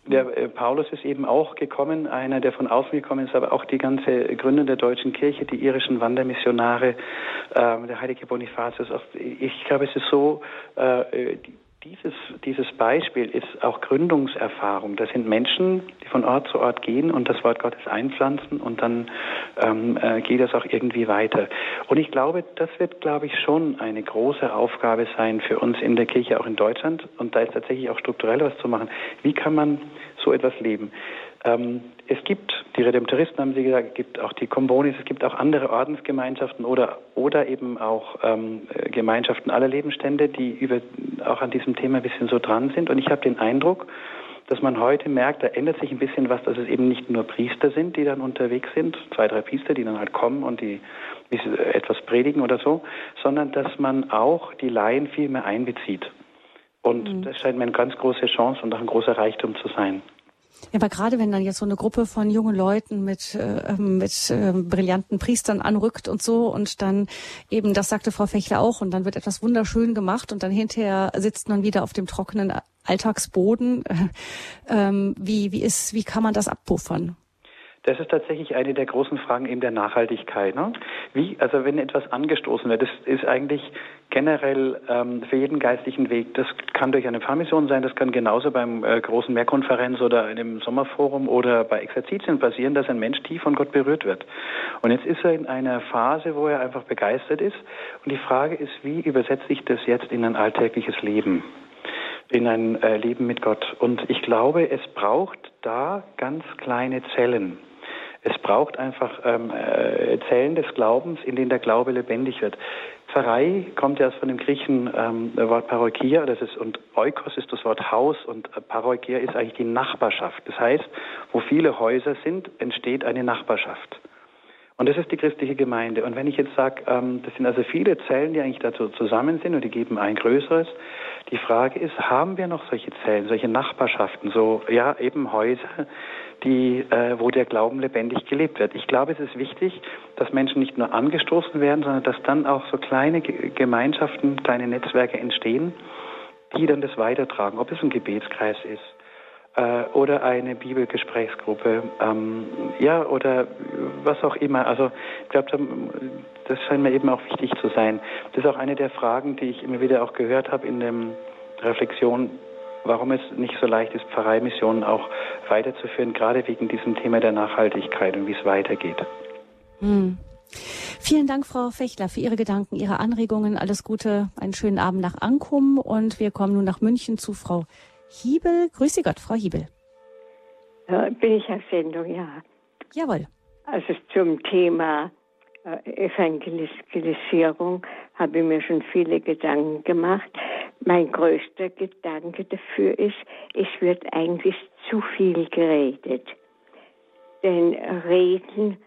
der äh, Paulus ist eben auch gekommen, einer, der von außen gekommen ist, aber auch die ganze Gründer der deutschen Kirche, die irischen Wandermissionare, äh, der heilige Bonifatius. Ich glaube, es ist so, äh, dieses, dieses Beispiel ist auch Gründungserfahrung. Das sind Menschen, die von Ort zu Ort gehen und das Wort Gottes einpflanzen und dann ähm, äh, geht das auch irgendwie weiter. Und ich glaube, das wird, glaube ich, schon eine große Aufgabe sein für uns in der Kirche, auch in Deutschland. Und da ist tatsächlich auch strukturell was zu machen. Wie kann man so etwas leben? Ähm, es gibt die Redemptoristen, haben Sie gesagt, es gibt auch die Kombonis, es gibt auch andere Ordensgemeinschaften oder, oder eben auch ähm, Gemeinschaften aller Lebensstände, die über, auch an diesem Thema ein bisschen so dran sind. Und ich habe den Eindruck, dass man heute merkt, da ändert sich ein bisschen was, dass es eben nicht nur Priester sind, die dann unterwegs sind, zwei, drei Priester, die dann halt kommen und die etwas predigen oder so, sondern dass man auch die Laien viel mehr einbezieht. Und mhm. das scheint mir eine ganz große Chance und auch ein großer Reichtum zu sein. Ja, aber gerade wenn dann jetzt so eine Gruppe von jungen Leuten mit, äh, mit äh, brillanten Priestern anrückt und so und dann eben, das sagte Frau Fechler auch, und dann wird etwas wunderschön gemacht und dann hinterher sitzt man wieder auf dem trockenen Alltagsboden. Ähm, wie, wie, ist, wie kann man das abpuffern? Das ist tatsächlich eine der großen Fragen eben der Nachhaltigkeit. Ne? Wie, also wenn etwas angestoßen wird, das ist eigentlich generell ähm, für jeden geistlichen Weg. Das kann durch eine Pfarrmission sein, das kann genauso beim äh, großen Mehrkonferenz oder einem Sommerforum oder bei Exerzitien passieren, dass ein Mensch tief von Gott berührt wird. Und jetzt ist er in einer Phase, wo er einfach begeistert ist. Und die Frage ist, wie übersetze ich das jetzt in ein alltägliches Leben? in ein äh, Leben mit Gott. Und ich glaube, es braucht da ganz kleine Zellen. Es braucht einfach ähm, äh, Zellen des Glaubens, in denen der Glaube lebendig wird. Pfarrei kommt ja von dem griechischen ähm, Wort Parokia, das ist, und Oikos ist das Wort Haus und äh, Parokia ist eigentlich die Nachbarschaft. Das heißt, wo viele Häuser sind, entsteht eine Nachbarschaft. Und das ist die christliche Gemeinde. Und wenn ich jetzt sage, ähm, das sind also viele Zellen, die eigentlich dazu zusammen sind und die geben ein größeres, die Frage ist, haben wir noch solche Zellen, solche Nachbarschaften, so ja eben Häuser, die, äh, wo der Glauben lebendig gelebt wird. Ich glaube, es ist wichtig, dass Menschen nicht nur angestoßen werden, sondern dass dann auch so kleine Gemeinschaften, kleine Netzwerke entstehen, die dann das weitertragen, ob es ein Gebetskreis ist äh, oder eine Bibelgesprächsgruppe, ähm, ja, oder was auch immer. Also ich glaube, das scheint mir eben auch wichtig zu sein. Das ist auch eine der Fragen, die ich immer wieder auch gehört habe in der Reflexion, warum es nicht so leicht ist, Pfarreimissionen auch weiterzuführen, gerade wegen diesem Thema der Nachhaltigkeit und wie es weitergeht. Hm. Vielen Dank, Frau Fechler, für Ihre Gedanken, Ihre Anregungen. Alles Gute, einen schönen Abend nach Ankum und wir kommen nun nach München zu Frau Hiebel. Grüße Gott, Frau Hiebel. Ja, bin ich auf Sendung, ja. Jawohl. Also zum Thema äh, Evangelisierung habe ich mir schon viele Gedanken gemacht. Mein größter Gedanke dafür ist, es wird eigentlich zu viel geredet. Denn Reden,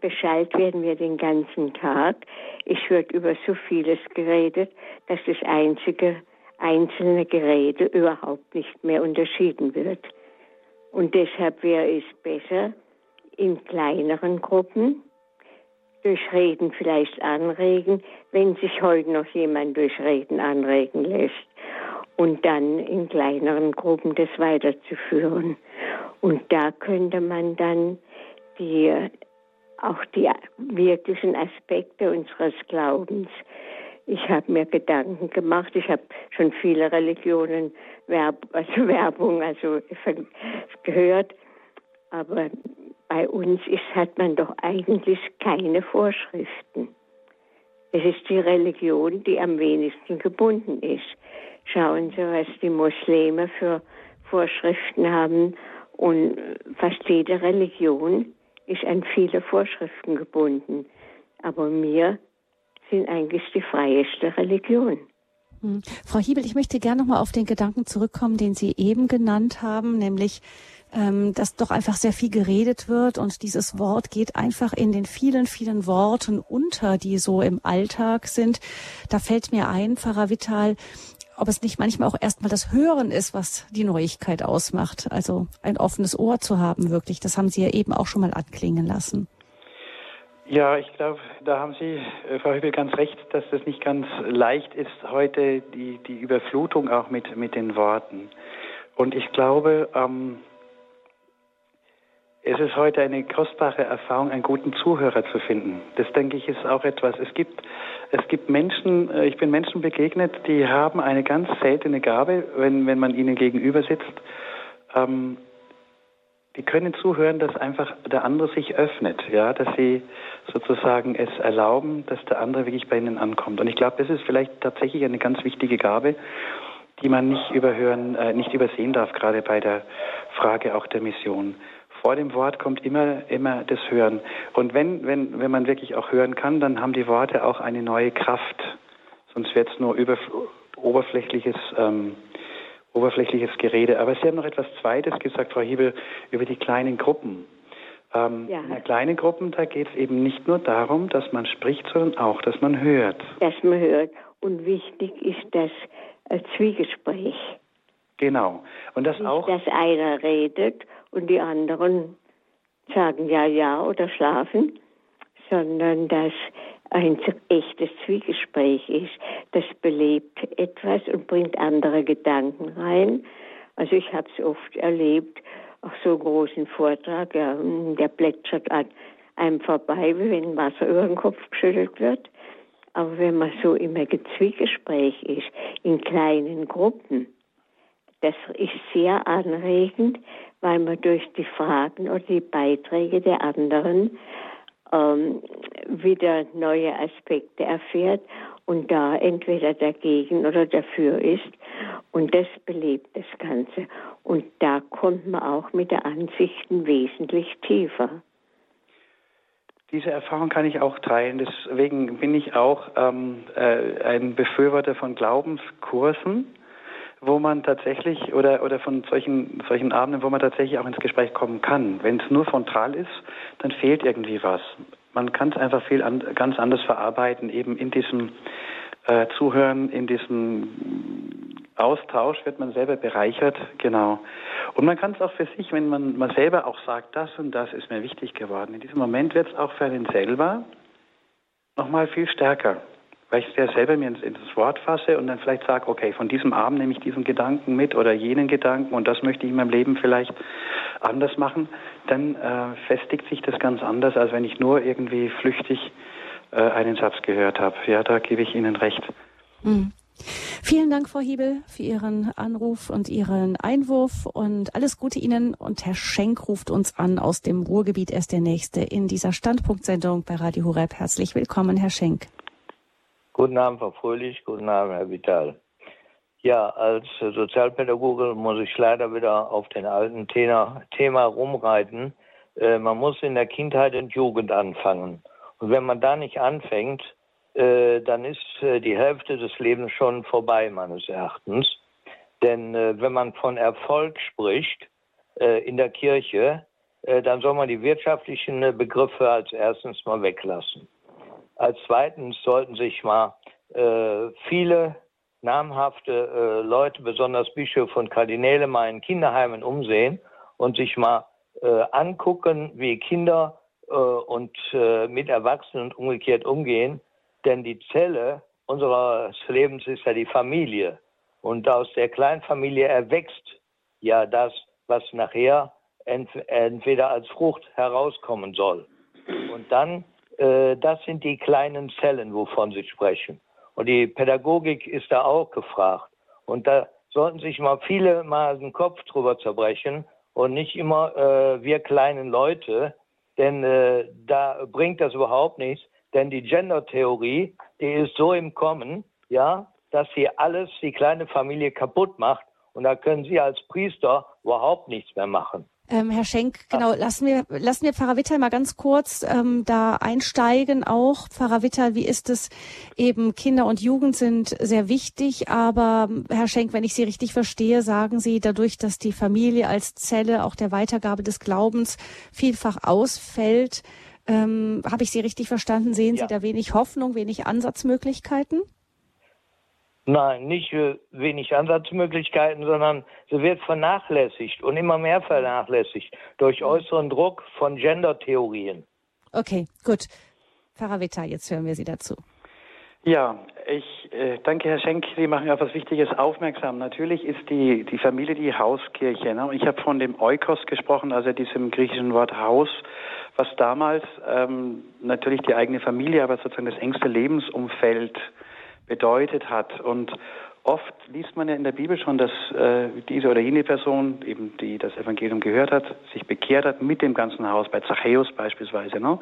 Bescheid werden wir den ganzen Tag. Es wird über so vieles geredet, dass das einzige einzelne Gerede überhaupt nicht mehr unterschieden wird. Und deshalb wäre es besser, in kleineren Gruppen durch Reden vielleicht anregen, wenn sich heute noch jemand durch Reden anregen lässt. Und dann in kleineren Gruppen das weiterzuführen. Und da könnte man dann die, auch die wirklichen Aspekte unseres Glaubens ich habe mir Gedanken gemacht. Ich habe schon viele Religionen, Werb, also Werbung, also gehört. Aber bei uns ist, hat man doch eigentlich keine Vorschriften. Es ist die Religion, die am wenigsten gebunden ist. Schauen Sie, was die Muslime für Vorschriften haben. Und fast jede Religion ist an viele Vorschriften gebunden. Aber mir sind eigentlich die freieste Religion. Hm. Frau Hiebel, ich möchte gerne noch mal auf den Gedanken zurückkommen, den Sie eben genannt haben, nämlich ähm, dass doch einfach sehr viel geredet wird und dieses Wort geht einfach in den vielen, vielen Worten unter, die so im Alltag sind. Da fällt mir ein, Pfarrer Vital, ob es nicht manchmal auch erstmal das Hören ist, was die Neuigkeit ausmacht. Also ein offenes Ohr zu haben, wirklich. Das haben Sie ja eben auch schon mal anklingen lassen. Ja, ich glaube, da haben Sie, äh, Frau Hübel, ganz recht, dass das nicht ganz leicht ist, heute die, die Überflutung auch mit, mit den Worten. Und ich glaube, ähm, es ist heute eine kostbare Erfahrung, einen guten Zuhörer zu finden. Das denke ich ist auch etwas. Es gibt, es gibt Menschen, äh, ich bin Menschen begegnet, die haben eine ganz seltene Gabe, wenn, wenn man ihnen gegenüber sitzt, ähm, die können zuhören, dass einfach der andere sich öffnet, ja, dass sie sozusagen es erlauben, dass der andere wirklich bei ihnen ankommt. Und ich glaube, das ist vielleicht tatsächlich eine ganz wichtige Gabe, die man nicht überhören, äh, nicht übersehen darf, gerade bei der Frage auch der Mission. Vor dem Wort kommt immer, immer das Hören. Und wenn, wenn, wenn man wirklich auch hören kann, dann haben die Worte auch eine neue Kraft. Sonst wird es nur über, oberflächliches ähm, oberflächliches Gerede. Aber Sie haben noch etwas Zweites gesagt, Frau Hiebel, über die kleinen Gruppen. Ähm, ja. In kleinen Gruppen, da geht es eben nicht nur darum, dass man spricht, sondern auch, dass man hört. Dass man hört. Und wichtig ist das äh, Zwiegespräch. Genau. Und das nicht, auch. Dass einer redet und die anderen sagen ja, ja oder schlafen, sondern dass ein echtes Zwiegespräch ist. Das belebt etwas und bringt andere Gedanken rein. Also ich habe es oft erlebt, auch so einen großen Vortrag, ja, der plätschert an einem vorbei, wie wenn Wasser über den Kopf geschüttelt wird. Aber wenn man so im Zwiegespräch ist, in kleinen Gruppen, das ist sehr anregend, weil man durch die Fragen oder die Beiträge der anderen ähm, wieder neue Aspekte erfährt und da entweder dagegen oder dafür ist. Und das belebt das Ganze. Und da kommt man auch mit der Ansichten wesentlich tiefer. Diese Erfahrung kann ich auch teilen. Deswegen bin ich auch ähm, äh, ein Befürworter von Glaubenskursen, wo man tatsächlich oder oder von solchen solchen Abenden, wo man tatsächlich auch ins Gespräch kommen kann. Wenn es nur frontal ist, dann fehlt irgendwie was. Man kann es einfach viel an, ganz anders verarbeiten, eben in diesem äh, Zuhören, in diesem Austausch wird man selber bereichert, genau. Und man kann es auch für sich, wenn man, man selber auch sagt, das und das ist mir wichtig geworden. In diesem Moment wird es auch für einen selber nochmal viel stärker, weil ich es ja selber mir ins, ins Wort fasse und dann vielleicht sage, okay, von diesem Abend nehme ich diesen Gedanken mit oder jenen Gedanken und das möchte ich in meinem Leben vielleicht anders machen, dann äh, festigt sich das ganz anders, als wenn ich nur irgendwie flüchtig äh, einen Satz gehört habe. Ja, da gebe ich Ihnen recht. Mhm. Vielen Dank, Frau Hiebel, für Ihren Anruf und Ihren Einwurf und alles Gute Ihnen. Und Herr Schenk ruft uns an aus dem Ruhrgebiet. Er ist der Nächste in dieser Standpunktsendung bei Radio Horeb. Herzlich willkommen, Herr Schenk. Guten Abend, Frau Fröhlich. Guten Abend, Herr Vital. Ja, als Sozialpädagoge muss ich leider wieder auf den alten Thema, Thema rumreiten. Äh, man muss in der Kindheit und Jugend anfangen. Und wenn man da nicht anfängt, äh, dann ist äh, die Hälfte des Lebens schon vorbei, meines Erachtens. Denn äh, wenn man von Erfolg spricht äh, in der Kirche, äh, dann soll man die wirtschaftlichen Begriffe als erstens mal weglassen. Als zweitens sollten sich mal viele namhafte Leute, besonders Bischöfe und Kardinäle, mal in Kinderheimen umsehen und sich mal angucken, wie Kinder und mit Erwachsenen umgekehrt umgehen denn die Zelle unseres Lebens ist ja die Familie. Und aus der Kleinfamilie erwächst ja das, was nachher ent entweder als Frucht herauskommen soll. Und dann, äh, das sind die kleinen Zellen, wovon Sie sprechen. Und die Pädagogik ist da auch gefragt. Und da sollten sich mal viele mal den Kopf drüber zerbrechen und nicht immer äh, wir kleinen Leute, denn äh, da bringt das überhaupt nichts. Denn die Gender-Theorie, die ist so im Kommen, ja, dass sie alles, die kleine Familie kaputt macht. Und da können Sie als Priester überhaupt nichts mehr machen. Ähm, Herr Schenk, genau, lassen wir, lassen wir Pfarrer Witter mal ganz kurz ähm, da einsteigen auch. Pfarrer Witter, wie ist es eben, Kinder und Jugend sind sehr wichtig, aber Herr Schenk, wenn ich Sie richtig verstehe, sagen Sie, dadurch, dass die Familie als Zelle auch der Weitergabe des Glaubens vielfach ausfällt, ähm, Habe ich Sie richtig verstanden? Sehen ja. Sie da wenig Hoffnung, wenig Ansatzmöglichkeiten? Nein, nicht wenig Ansatzmöglichkeiten, sondern sie wird vernachlässigt und immer mehr vernachlässigt durch äußeren Druck von Gender-Theorien. Okay, gut. Pfarrer Witter, jetzt hören wir Sie dazu. Ja, ich äh, danke, Herr Schenk. Sie machen auf etwas Wichtiges aufmerksam. Natürlich ist die, die Familie die Hauskirche. Ne? Ich habe von dem Oikos gesprochen, also diesem griechischen Wort Haus, was damals ähm, natürlich die eigene Familie, aber sozusagen das engste Lebensumfeld bedeutet hat. Und oft liest man ja in der Bibel schon, dass äh, diese oder jene Person, eben die das Evangelium gehört hat, sich bekehrt hat mit dem ganzen Haus, bei Zachäus beispielsweise. Ne?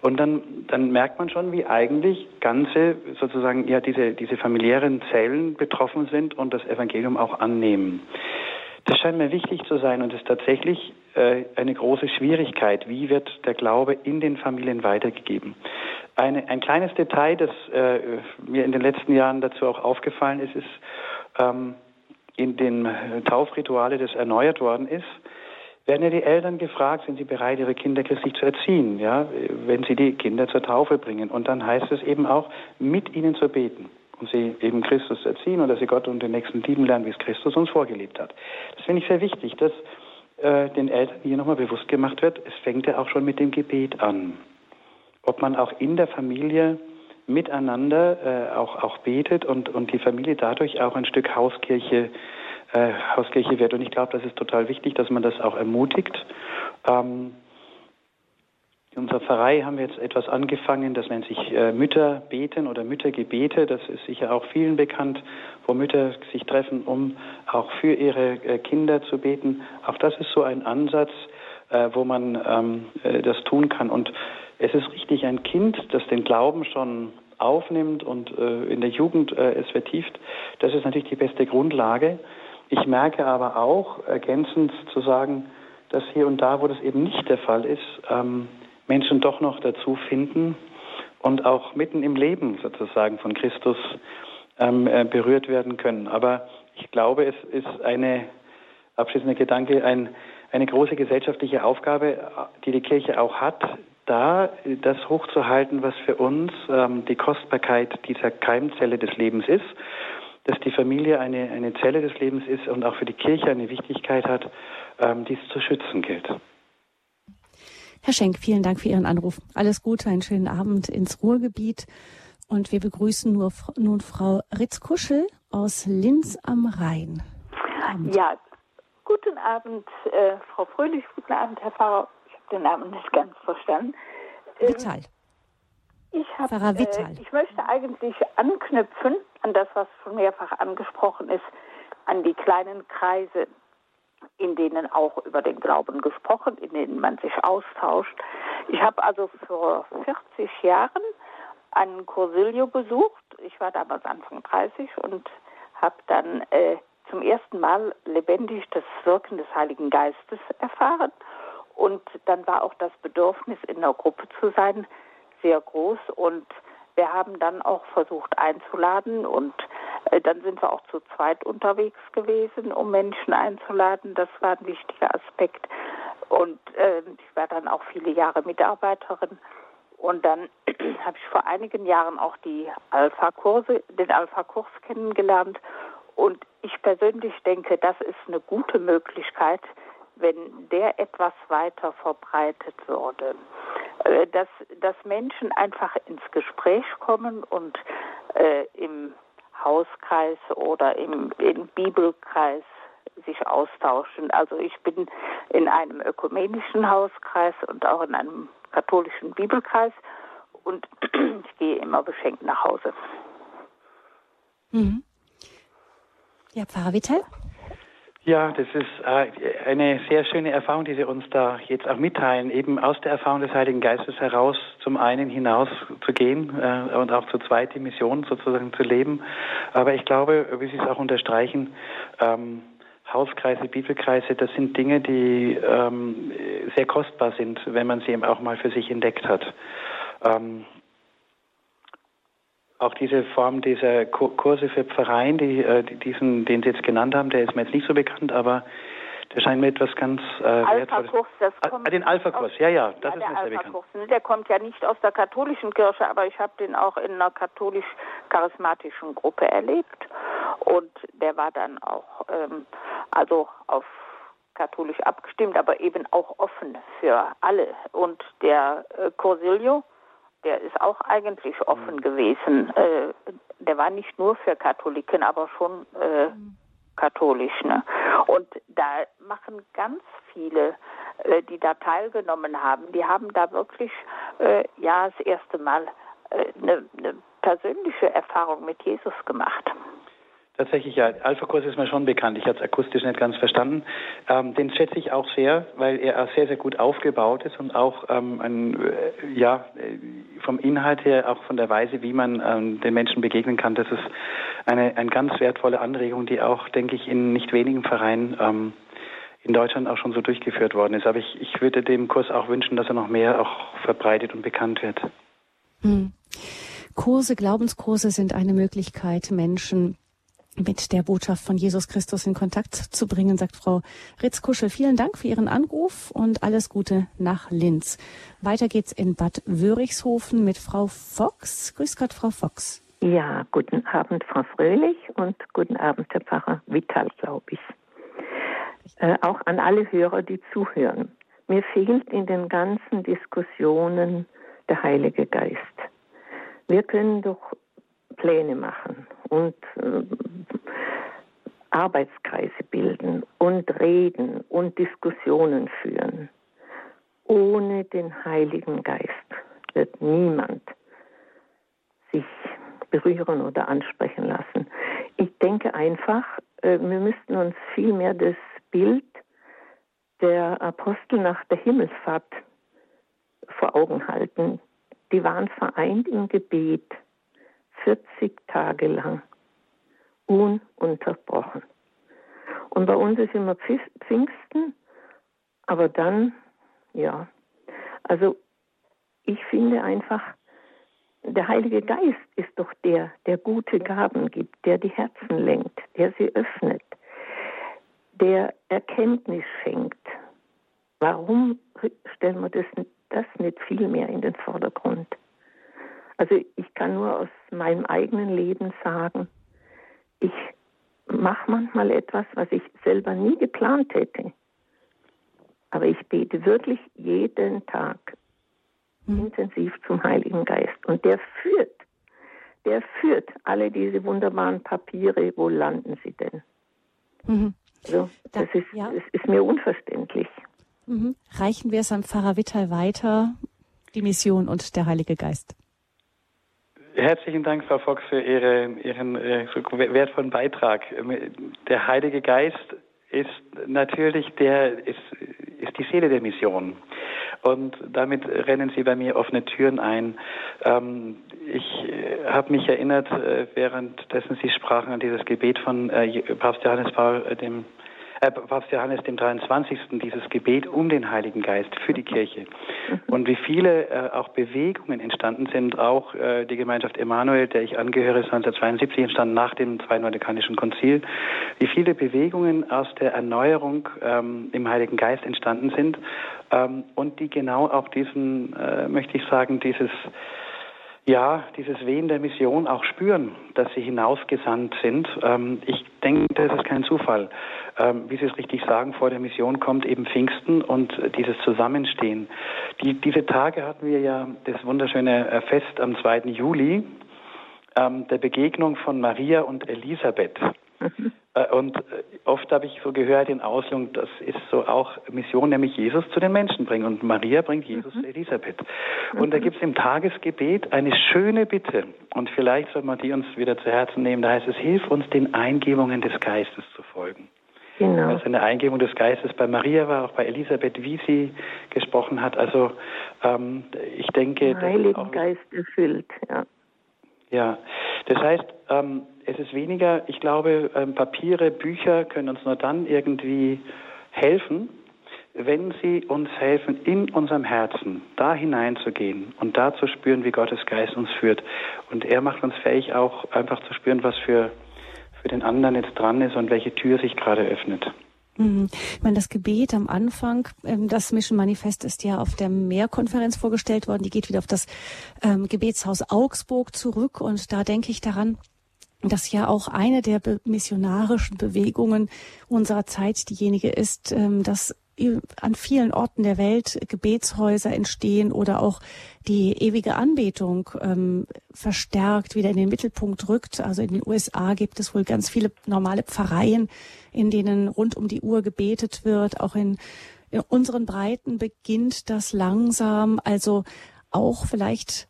Und dann, dann merkt man schon, wie eigentlich ganze sozusagen ja diese, diese familiären Zellen betroffen sind und das Evangelium auch annehmen. Das scheint mir wichtig zu sein und ist tatsächlich äh, eine große Schwierigkeit. Wie wird der Glaube in den Familien weitergegeben? Eine, ein kleines Detail, das äh, mir in den letzten Jahren dazu auch aufgefallen ist, ist ähm, in den Taufrituale, das erneuert worden ist, werden ja die Eltern gefragt, sind sie bereit, ihre Kinder christlich zu erziehen, ja, wenn sie die Kinder zur Taufe bringen. Und dann heißt es eben auch, mit ihnen zu beten und sie eben Christus erziehen und dass sie Gott und den Nächsten lieben lernen, wie es Christus uns vorgelebt hat. Das finde ich sehr wichtig, dass äh, den Eltern hier nochmal bewusst gemacht wird, es fängt ja auch schon mit dem Gebet an. Ob man auch in der Familie miteinander äh, auch, auch betet und, und die Familie dadurch auch ein Stück Hauskirche, äh, Hauskirche wird. Und ich glaube, das ist total wichtig, dass man das auch ermutigt. Ähm, in unserer Pfarrei haben wir jetzt etwas angefangen, das nennt sich äh, Mütter beten oder Müttergebete. Das ist sicher auch vielen bekannt, wo Mütter sich treffen, um auch für ihre äh, Kinder zu beten. Auch das ist so ein Ansatz, äh, wo man ähm, äh, das tun kann. Und es ist richtig, ein Kind, das den Glauben schon aufnimmt und äh, in der Jugend äh, es vertieft, das ist natürlich die beste Grundlage. Ich merke aber auch, ergänzend zu sagen, dass hier und da, wo das eben nicht der Fall ist, ähm, Menschen doch noch dazu finden und auch mitten im Leben sozusagen von Christus ähm, äh, berührt werden können. Aber ich glaube, es ist eine abschließender Gedanke, ein, eine große gesellschaftliche Aufgabe, die die Kirche auch hat, da das hochzuhalten, was für uns ähm, die Kostbarkeit dieser Keimzelle des Lebens ist, dass die Familie eine, eine Zelle des Lebens ist und auch für die Kirche eine Wichtigkeit hat, ähm, die es zu schützen gilt. Herr Schenk, vielen Dank für Ihren Anruf. Alles Gute, einen schönen Abend ins Ruhrgebiet. Und wir begrüßen nur, nun Frau Ritz-Kuschel aus Linz am Rhein. Ja, guten Abend, äh, Frau Fröhlich, guten Abend, Herr Pfarrer. Den Namen nicht ganz verstanden. Ähm, Vital. Ich, hab, äh, ich möchte eigentlich anknüpfen an das, was schon mehrfach angesprochen ist, an die kleinen Kreise, in denen auch über den Glauben gesprochen, in denen man sich austauscht. Ich habe also vor 40 Jahren einen Cursilio besucht. Ich war damals Anfang 30 und habe dann äh, zum ersten Mal lebendig das Wirken des Heiligen Geistes erfahren. Und dann war auch das Bedürfnis, in der Gruppe zu sein, sehr groß. Und wir haben dann auch versucht einzuladen und äh, dann sind wir auch zu zweit unterwegs gewesen, um Menschen einzuladen. Das war ein wichtiger Aspekt. Und äh, ich war dann auch viele Jahre Mitarbeiterin und dann habe ich vor einigen Jahren auch die Alpha-Kurse, den Alpha-Kurs kennengelernt. Und ich persönlich denke, das ist eine gute Möglichkeit, wenn der etwas weiter verbreitet würde. Äh, dass, dass Menschen einfach ins Gespräch kommen und äh, im Hauskreis oder im, im Bibelkreis sich austauschen. Also ich bin in einem ökumenischen Hauskreis und auch in einem katholischen Bibelkreis und ich gehe immer beschenkt nach Hause. Mhm. Ja, Pfarrer Vittel? Ja, das ist äh, eine sehr schöne Erfahrung, die Sie uns da jetzt auch mitteilen, eben aus der Erfahrung des Heiligen Geistes heraus zum einen hinaus zu gehen äh, und auch zu zweit die Mission sozusagen zu leben. Aber ich glaube, wie Sie es auch unterstreichen, ähm, Hauskreise, Bibelkreise, das sind Dinge, die ähm, sehr kostbar sind, wenn man sie eben auch mal für sich entdeckt hat. Auch diese Form dieser Kurse für Pfarreien, die, äh, diesen, den Sie jetzt genannt haben, der ist mir jetzt nicht so bekannt, aber der scheint mir etwas ganz äh, Alpha-Kurs, das ah, kommt den Alpha-Kurs, ja, ja, das ja, ist mir sehr bekannt. Ne, der kommt ja nicht aus der katholischen Kirche, aber ich habe den auch in einer katholisch-charismatischen Gruppe erlebt und der war dann auch ähm, also auf katholisch abgestimmt, aber eben auch offen für alle. Und der äh, Corsilio, der ist auch eigentlich offen mhm. gewesen. Äh, der war nicht nur für Katholiken, aber schon äh, mhm. katholisch. Ne? Und da machen ganz viele, äh, die da teilgenommen haben, die haben da wirklich äh, ja das erste Mal eine äh, ne persönliche Erfahrung mit Jesus gemacht. Tatsächlich, ja. Alpha-Kurs ist mir schon bekannt. Ich habe es akustisch nicht ganz verstanden. Ähm, den schätze ich auch sehr, weil er sehr, sehr gut aufgebaut ist und auch ähm, ein, äh, ja, äh, vom Inhalt her, auch von der Weise, wie man ähm, den Menschen begegnen kann. Das ist eine, eine ganz wertvolle Anregung, die auch, denke ich, in nicht wenigen Vereinen ähm, in Deutschland auch schon so durchgeführt worden ist. Aber ich, ich würde dem Kurs auch wünschen, dass er noch mehr auch verbreitet und bekannt wird. Hm. Kurse, Glaubenskurse sind eine Möglichkeit, Menschen mit der Botschaft von Jesus Christus in Kontakt zu bringen, sagt Frau Ritzkuschel. Vielen Dank für Ihren Anruf und alles Gute nach Linz. Weiter geht's in Bad Wörichshofen mit Frau Fox. Grüß Gott, Frau Fox. Ja, guten Abend, Frau Fröhlich und guten Abend, Herr Pfarrer Vital, glaube ich. Äh, auch an alle Hörer, die zuhören. Mir fehlt in den ganzen Diskussionen der Heilige Geist. Wir können doch Pläne machen und äh, Arbeitskreise bilden und reden und Diskussionen führen. Ohne den Heiligen Geist wird niemand sich berühren oder ansprechen lassen. Ich denke einfach, äh, wir müssten uns vielmehr das Bild der Apostel nach der Himmelfahrt vor Augen halten. Die waren vereint im Gebet 40 Tage lang ununterbrochen. Und bei uns ist immer Pfingsten, aber dann, ja, also ich finde einfach, der Heilige Geist ist doch der, der gute Gaben gibt, der die Herzen lenkt, der sie öffnet, der Erkenntnis schenkt. Warum stellen wir das, das nicht viel mehr in den Vordergrund? Also ich kann nur aus meinem eigenen Leben sagen, ich mache manchmal etwas, was ich selber nie geplant hätte. Aber ich bete wirklich jeden Tag mhm. intensiv zum Heiligen Geist. Und der führt, der führt alle diese wunderbaren Papiere. Wo landen sie denn? Mhm. So, das, da, ist, ja. das ist mir unverständlich. Mhm. Reichen wir es am Pfarrer Wittal weiter, die Mission und der Heilige Geist? Herzlichen Dank, Frau Fox, für Ihre, Ihren äh, wertvollen Beitrag. Der Heilige Geist ist natürlich der, ist, ist die Seele der Mission. Und damit rennen Sie bei mir offene Türen ein. Ähm, ich äh, habe mich erinnert, äh, währenddessen Sie sprachen an dieses Gebet von Papst Johannes Paul dem äh, Papst Johannes dem 23. dieses Gebet um den Heiligen Geist für die Kirche. Mhm. Und wie viele äh, auch Bewegungen entstanden sind, auch äh, die Gemeinschaft Emanuel, der ich angehöre, ist 1972 entstanden nach dem Zweiten Vatikanischen Konzil, wie viele Bewegungen aus der Erneuerung ähm, im Heiligen Geist entstanden sind ähm, und die genau auch diesen, äh, möchte ich sagen, dieses ja, dieses Wehen der Mission auch spüren, dass sie hinausgesandt sind. Ähm, ich denke, das ist kein Zufall. Ähm, wie Sie es richtig sagen, vor der Mission kommt eben Pfingsten und dieses Zusammenstehen. Die, diese Tage hatten wir ja das wunderschöne äh, Fest am 2. Juli ähm, der Begegnung von Maria und Elisabeth. Äh, und äh, oft habe ich so gehört in Auslegung, das ist so auch Mission, nämlich Jesus zu den Menschen bringen. Und Maria bringt Jesus mhm. Elisabeth. Und da mhm. gibt es im Tagesgebet eine schöne Bitte. Und vielleicht soll man die uns wieder zu Herzen nehmen. Da heißt es, hilf uns den Eingebungen des Geistes zu folgen. Genau. Also eine Eingebung des Geistes bei Maria war, auch bei Elisabeth, wie sie gesprochen hat. Also ähm, ich denke, Den Heiligen Geist erfüllt, ja. Ja, das heißt, ähm, es ist weniger, ich glaube, ähm, Papiere, Bücher können uns nur dann irgendwie helfen, wenn sie uns helfen, in unserem Herzen da hineinzugehen und da zu spüren, wie Gottes Geist uns führt. Und er macht uns fähig, auch einfach zu spüren, was für, für den anderen jetzt dran ist und welche Tür sich gerade öffnet. Mhm. Ich meine, das Gebet am Anfang, ähm, das Mission Manifest ist ja auf der Mehrkonferenz vorgestellt worden. Die geht wieder auf das ähm, Gebetshaus Augsburg zurück. Und da denke ich daran, dass ja auch eine der missionarischen Bewegungen unserer Zeit diejenige ist, ähm, dass an vielen Orten der Welt Gebetshäuser entstehen oder auch die ewige Anbetung ähm, verstärkt wieder in den Mittelpunkt rückt. Also in den USA gibt es wohl ganz viele normale Pfarreien, in denen rund um die Uhr gebetet wird. Auch in, in unseren Breiten beginnt das langsam. Also auch vielleicht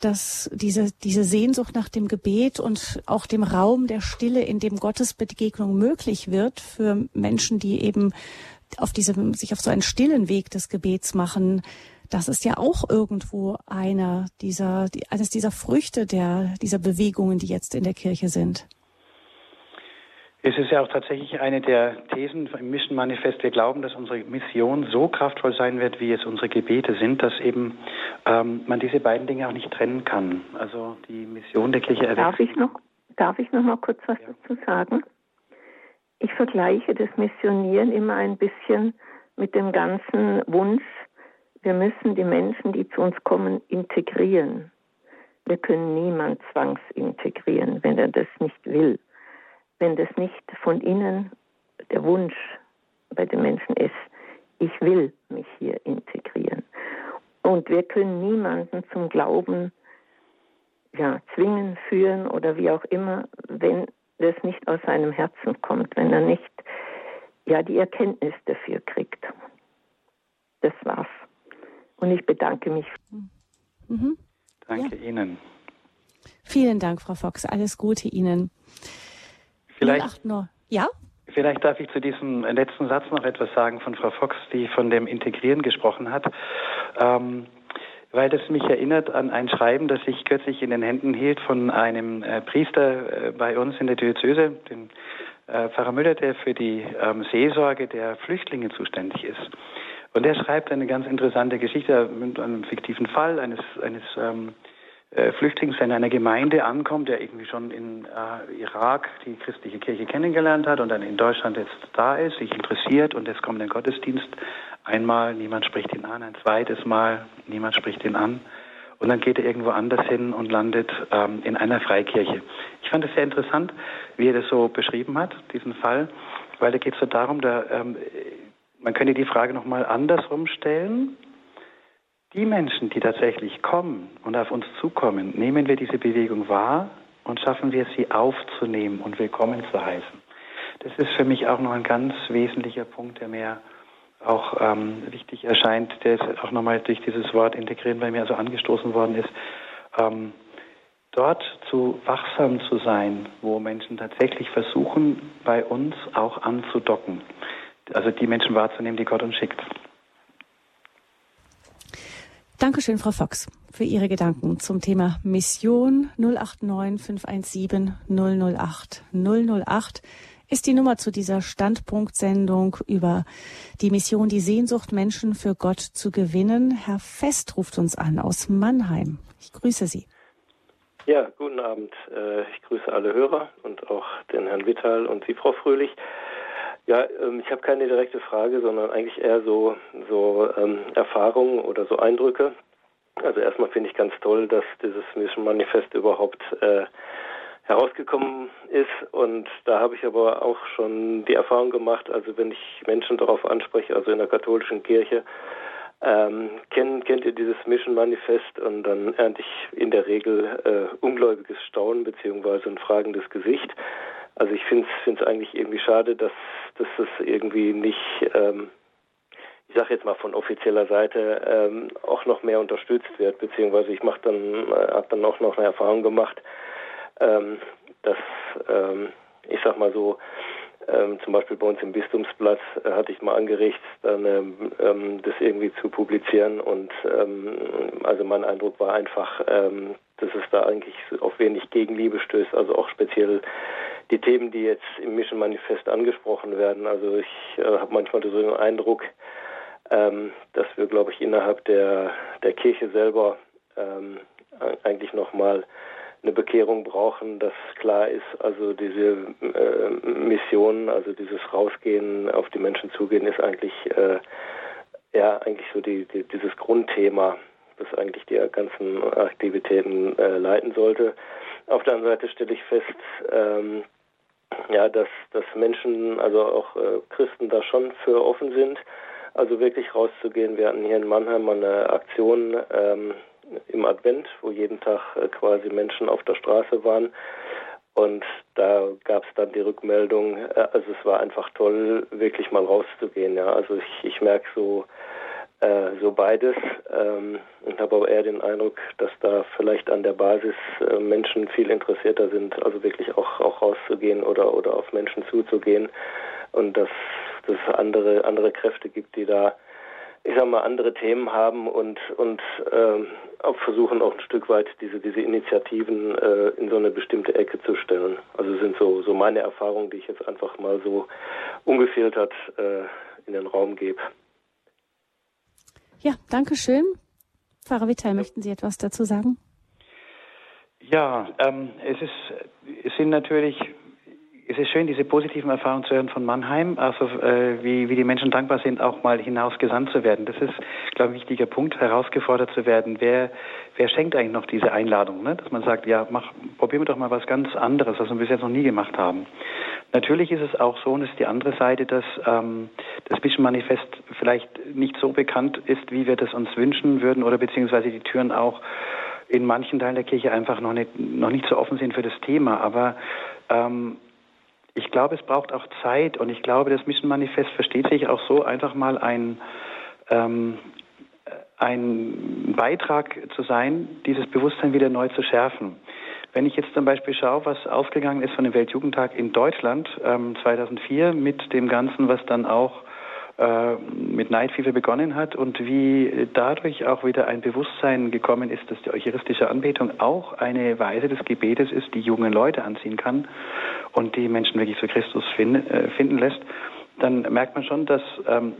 dass diese, diese Sehnsucht nach dem Gebet und auch dem Raum der Stille, in dem Gottesbegegnung möglich wird für Menschen, die eben auf diesem, sich auf so einen stillen Weg des Gebets machen, das ist ja auch irgendwo einer dieser, die, eines dieser Früchte der, dieser Bewegungen, die jetzt in der Kirche sind. Es ist ja auch tatsächlich eine der Thesen im Mission Manifest. Wir glauben, dass unsere Mission so kraftvoll sein wird, wie es unsere Gebete sind, dass eben ähm, man diese beiden Dinge auch nicht trennen kann. Also die Mission der Kirche erweckt. Darf ich noch, darf ich noch mal kurz was ja. dazu sagen? Ich vergleiche das Missionieren immer ein bisschen mit dem ganzen Wunsch, wir müssen die Menschen, die zu uns kommen, integrieren. Wir können niemand zwangsintegrieren, wenn er das nicht will. Wenn das nicht von innen der Wunsch bei den Menschen ist, ich will mich hier integrieren. Und wir können niemanden zum Glauben ja, zwingen, führen oder wie auch immer, wenn das nicht aus seinem Herzen kommt, wenn er nicht ja die Erkenntnis dafür kriegt. Das war's. Und ich bedanke mich. Mhm. Danke ja. Ihnen. Vielen Dank, Frau Fox. Alles Gute Ihnen. Vielleicht, ja? Vielleicht darf ich zu diesem letzten Satz noch etwas sagen von Frau Fox, die von dem Integrieren gesprochen hat. Ähm, weil das mich erinnert an ein Schreiben, das ich kürzlich in den Händen hielt von einem äh, Priester äh, bei uns in der Diözese, dem äh, Pfarrer Müller, der für die ähm, Seelsorge der Flüchtlinge zuständig ist. Und er schreibt eine ganz interessante Geschichte mit einem fiktiven Fall eines, eines ähm, äh, Flüchtlings, der in einer Gemeinde ankommt, der irgendwie schon in äh, Irak die christliche Kirche kennengelernt hat und dann in Deutschland jetzt da ist, sich interessiert und jetzt kommt ein Gottesdienst. Einmal, niemand spricht ihn an, ein zweites Mal, niemand spricht ihn an. Und dann geht er irgendwo anders hin und landet ähm, in einer Freikirche. Ich fand es sehr interessant, wie er das so beschrieben hat, diesen Fall, weil da geht es so darum, da, ähm, man könnte die Frage nochmal andersrum stellen. Die Menschen, die tatsächlich kommen und auf uns zukommen, nehmen wir diese Bewegung wahr und schaffen wir sie aufzunehmen und willkommen zu heißen. Das ist für mich auch noch ein ganz wesentlicher Punkt, der mir auch ähm, wichtig erscheint, der jetzt auch nochmal durch dieses Wort integrieren bei mir also angestoßen worden ist. Ähm, dort zu wachsam zu sein, wo Menschen tatsächlich versuchen, bei uns auch anzudocken. Also die Menschen wahrzunehmen, die Gott uns schickt. Dankeschön, Frau Fox, für Ihre Gedanken zum Thema Mission 089 517 008 008 ist die Nummer zu dieser Standpunktsendung über die Mission, die Sehnsucht, Menschen für Gott zu gewinnen. Herr Fest ruft uns an aus Mannheim. Ich grüße Sie. Ja, guten Abend. Äh, ich grüße alle Hörer und auch den Herrn Wittal und Sie, Frau Fröhlich. Ja, ähm, ich habe keine direkte Frage, sondern eigentlich eher so, so ähm, Erfahrungen oder so Eindrücke. Also erstmal finde ich ganz toll, dass dieses Mission Manifest überhaupt äh, herausgekommen ist. Und da habe ich aber auch schon die Erfahrung gemacht, also wenn ich Menschen darauf anspreche, also in der katholischen Kirche, ähm, kennt, kennt ihr dieses Mission Manifest und dann ernte ich in der Regel äh, ungläubiges Staunen beziehungsweise ein fragendes Gesicht. Also ich finde es eigentlich irgendwie schade, dass, dass es irgendwie nicht, ähm, ich sage jetzt mal von offizieller Seite, ähm, auch noch mehr unterstützt wird, beziehungsweise ich mache dann, äh, habe dann auch noch eine Erfahrung gemacht, ähm, dass ähm, ich sag mal so, ähm, zum Beispiel bei uns im Bistumsplatz äh, hatte ich mal angeregt, dann ähm, ähm, das irgendwie zu publizieren und ähm, also mein Eindruck war einfach, ähm, dass es da eigentlich auf wenig Gegenliebe stößt, also auch speziell die Themen, die jetzt im Mission Manifest angesprochen werden. Also ich äh, habe manchmal so den Eindruck, ähm, dass wir, glaube ich, innerhalb der der Kirche selber ähm, eigentlich nochmal mal eine Bekehrung brauchen, dass klar ist, also diese äh, Mission, also dieses Rausgehen, auf die Menschen zugehen, ist eigentlich äh, ja eigentlich so die, die, dieses Grundthema, das eigentlich die ganzen Aktivitäten äh, leiten sollte. Auf der anderen Seite stelle ich fest, ähm, ja, dass, dass Menschen, also auch äh, Christen da schon für offen sind, also wirklich rauszugehen. Wir hatten hier in Mannheim eine Aktion, ähm, im Advent, wo jeden Tag äh, quasi Menschen auf der Straße waren. Und da gab es dann die Rückmeldung, äh, also es war einfach toll, wirklich mal rauszugehen. Ja, also ich, ich merke so äh, so beides ähm, und habe aber eher den Eindruck, dass da vielleicht an der Basis äh, Menschen viel interessierter sind, also wirklich auch auch rauszugehen oder oder auf Menschen zuzugehen und dass es andere andere Kräfte gibt, die da ich sag mal, andere Themen haben und, und äh, auch versuchen auch ein Stück weit diese, diese Initiativen äh, in so eine bestimmte Ecke zu stellen. Also sind so, so meine Erfahrungen, die ich jetzt einfach mal so ungefiltert äh, in den Raum gebe. Ja, danke schön. Pfarrer Wittel, möchten Sie etwas dazu sagen? Ja, ähm, es, ist, es sind natürlich es ist schön, diese positiven Erfahrungen zu hören von Mannheim, also äh, wie, wie die Menschen dankbar sind, auch mal hinausgesandt zu werden. Das ist, glaube ich, ein wichtiger Punkt, herausgefordert zu werden. Wer, wer schenkt eigentlich noch diese Einladung? Ne? Dass man sagt, ja, mach, probieren wir doch mal was ganz anderes, was wir bis jetzt noch nie gemacht haben. Natürlich ist es auch so, und das ist die andere Seite, dass ähm, das Mission Manifest vielleicht nicht so bekannt ist, wie wir das uns wünschen würden, oder beziehungsweise die Türen auch in manchen Teilen der Kirche einfach noch nicht, noch nicht so offen sind für das Thema. Aber ähm, ich glaube, es braucht auch Zeit und ich glaube, das Mission Manifest versteht sich auch so, einfach mal ein, ähm, ein Beitrag zu sein, dieses Bewusstsein wieder neu zu schärfen. Wenn ich jetzt zum Beispiel schaue, was ausgegangen ist von dem Weltjugendtag in Deutschland ähm, 2004 mit dem Ganzen, was dann auch äh, mit Night Fever begonnen hat und wie dadurch auch wieder ein Bewusstsein gekommen ist, dass die eucharistische Anbetung auch eine Weise des Gebetes ist, die jungen Leute anziehen kann und die Menschen wirklich zu Christus finden, äh, finden lässt, dann merkt man schon, dass ähm,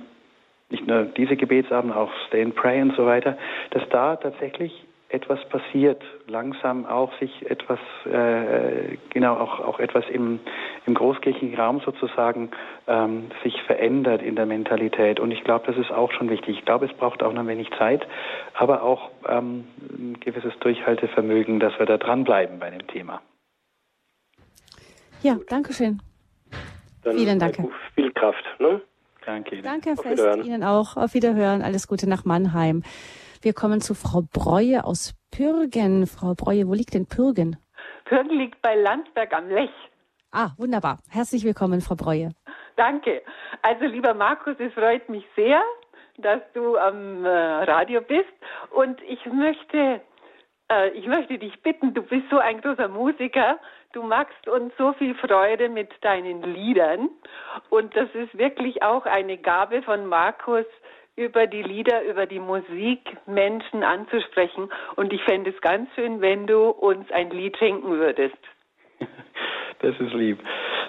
nicht nur diese Gebetsabend, auch Stay and Pray und so weiter, dass da tatsächlich etwas passiert, langsam auch sich etwas, äh, genau, auch, auch etwas im, im großkirchlichen Raum sozusagen ähm, sich verändert in der Mentalität. Und ich glaube, das ist auch schon wichtig. Ich glaube, es braucht auch noch ein wenig Zeit, aber auch ähm, ein gewisses Durchhaltevermögen, dass wir da dranbleiben bei dem Thema. Ja, danke schön. Dann Vielen Dank. Viel Kraft. Ne? Danke Ihnen. Danke, Herr Fest. Ihnen auch. Auf Wiederhören. Alles Gute nach Mannheim. Wir kommen zu Frau Breue aus Pürgen. Frau Breue, wo liegt denn Pürgen? Pürgen liegt bei Landsberg am Lech. Ah, wunderbar. Herzlich willkommen, Frau Breue. Danke. Also, lieber Markus, es freut mich sehr, dass du am äh, Radio bist. Und ich möchte, äh, ich möchte dich bitten, du bist so ein großer Musiker. Du machst uns so viel Freude mit deinen Liedern. Und das ist wirklich auch eine Gabe von Markus, über die Lieder, über die Musik Menschen anzusprechen. Und ich fände es ganz schön, wenn du uns ein Lied schenken würdest. Das ist lieb.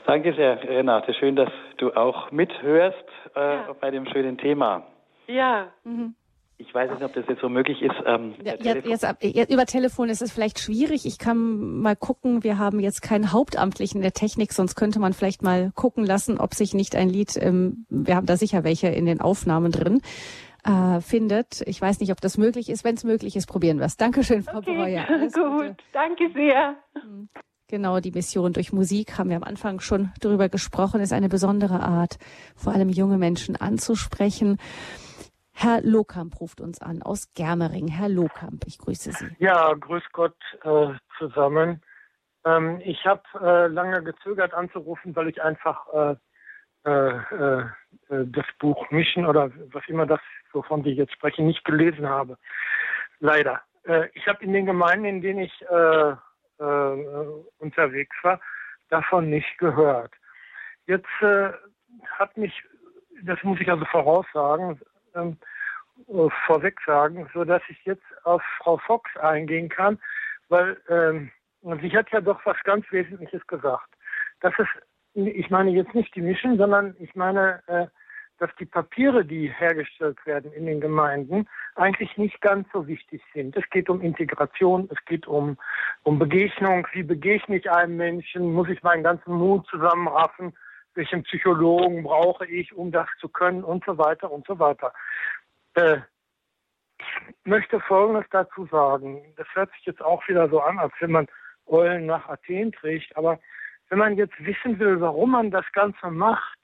Danke sehr, Renate. Schön, dass du auch mithörst äh, ja. bei dem schönen Thema. Ja. Mhm. Ich weiß nicht, ob das jetzt so möglich ist. Ähm, ja, jetzt, jetzt, über Telefon ist es vielleicht schwierig. Ich kann mal gucken. Wir haben jetzt keinen Hauptamtlichen in der Technik, sonst könnte man vielleicht mal gucken lassen, ob sich nicht ein Lied, ähm, wir haben da sicher welche in den Aufnahmen drin, äh, findet. Ich weiß nicht, ob das möglich ist. Wenn es möglich ist, probieren wir es. Dankeschön, Frau okay. Breuer. Gut, Gute. danke sehr. Mhm. Genau, die Mission durch Musik haben wir am Anfang schon darüber gesprochen, ist eine besondere Art, vor allem junge Menschen anzusprechen. Herr Lohkamp ruft uns an aus Germering. Herr Lohkamp, ich grüße Sie. Ja, grüß Gott äh, zusammen. Ähm, ich habe äh, lange gezögert anzurufen, weil ich einfach äh, äh, äh, das Buch Mischen oder was immer das, wovon Sie jetzt sprechen, nicht gelesen habe. Leider. Äh, ich habe in den Gemeinden, in denen ich unterwegs war, davon nicht gehört. Jetzt hat mich, das muss ich also voraussagen, ähm, äh, vorweg sagen, so dass ich jetzt auf Frau Fox eingehen kann, weil ähm, sie hat ja doch was ganz Wesentliches gesagt. Das ist, ich meine jetzt nicht die Mischen, sondern ich meine, äh, dass die Papiere, die hergestellt werden in den Gemeinden, eigentlich nicht ganz so wichtig sind. Es geht um Integration, es geht um, um Begegnung. Wie begegne ich einem Menschen? Muss ich meinen ganzen Mut zusammenraffen? Welchen Psychologen brauche ich, um das zu können und so weiter und so weiter. Äh, ich möchte Folgendes dazu sagen. Das hört sich jetzt auch wieder so an, als wenn man Eulen nach Athen trägt. Aber wenn man jetzt wissen will, warum man das Ganze macht,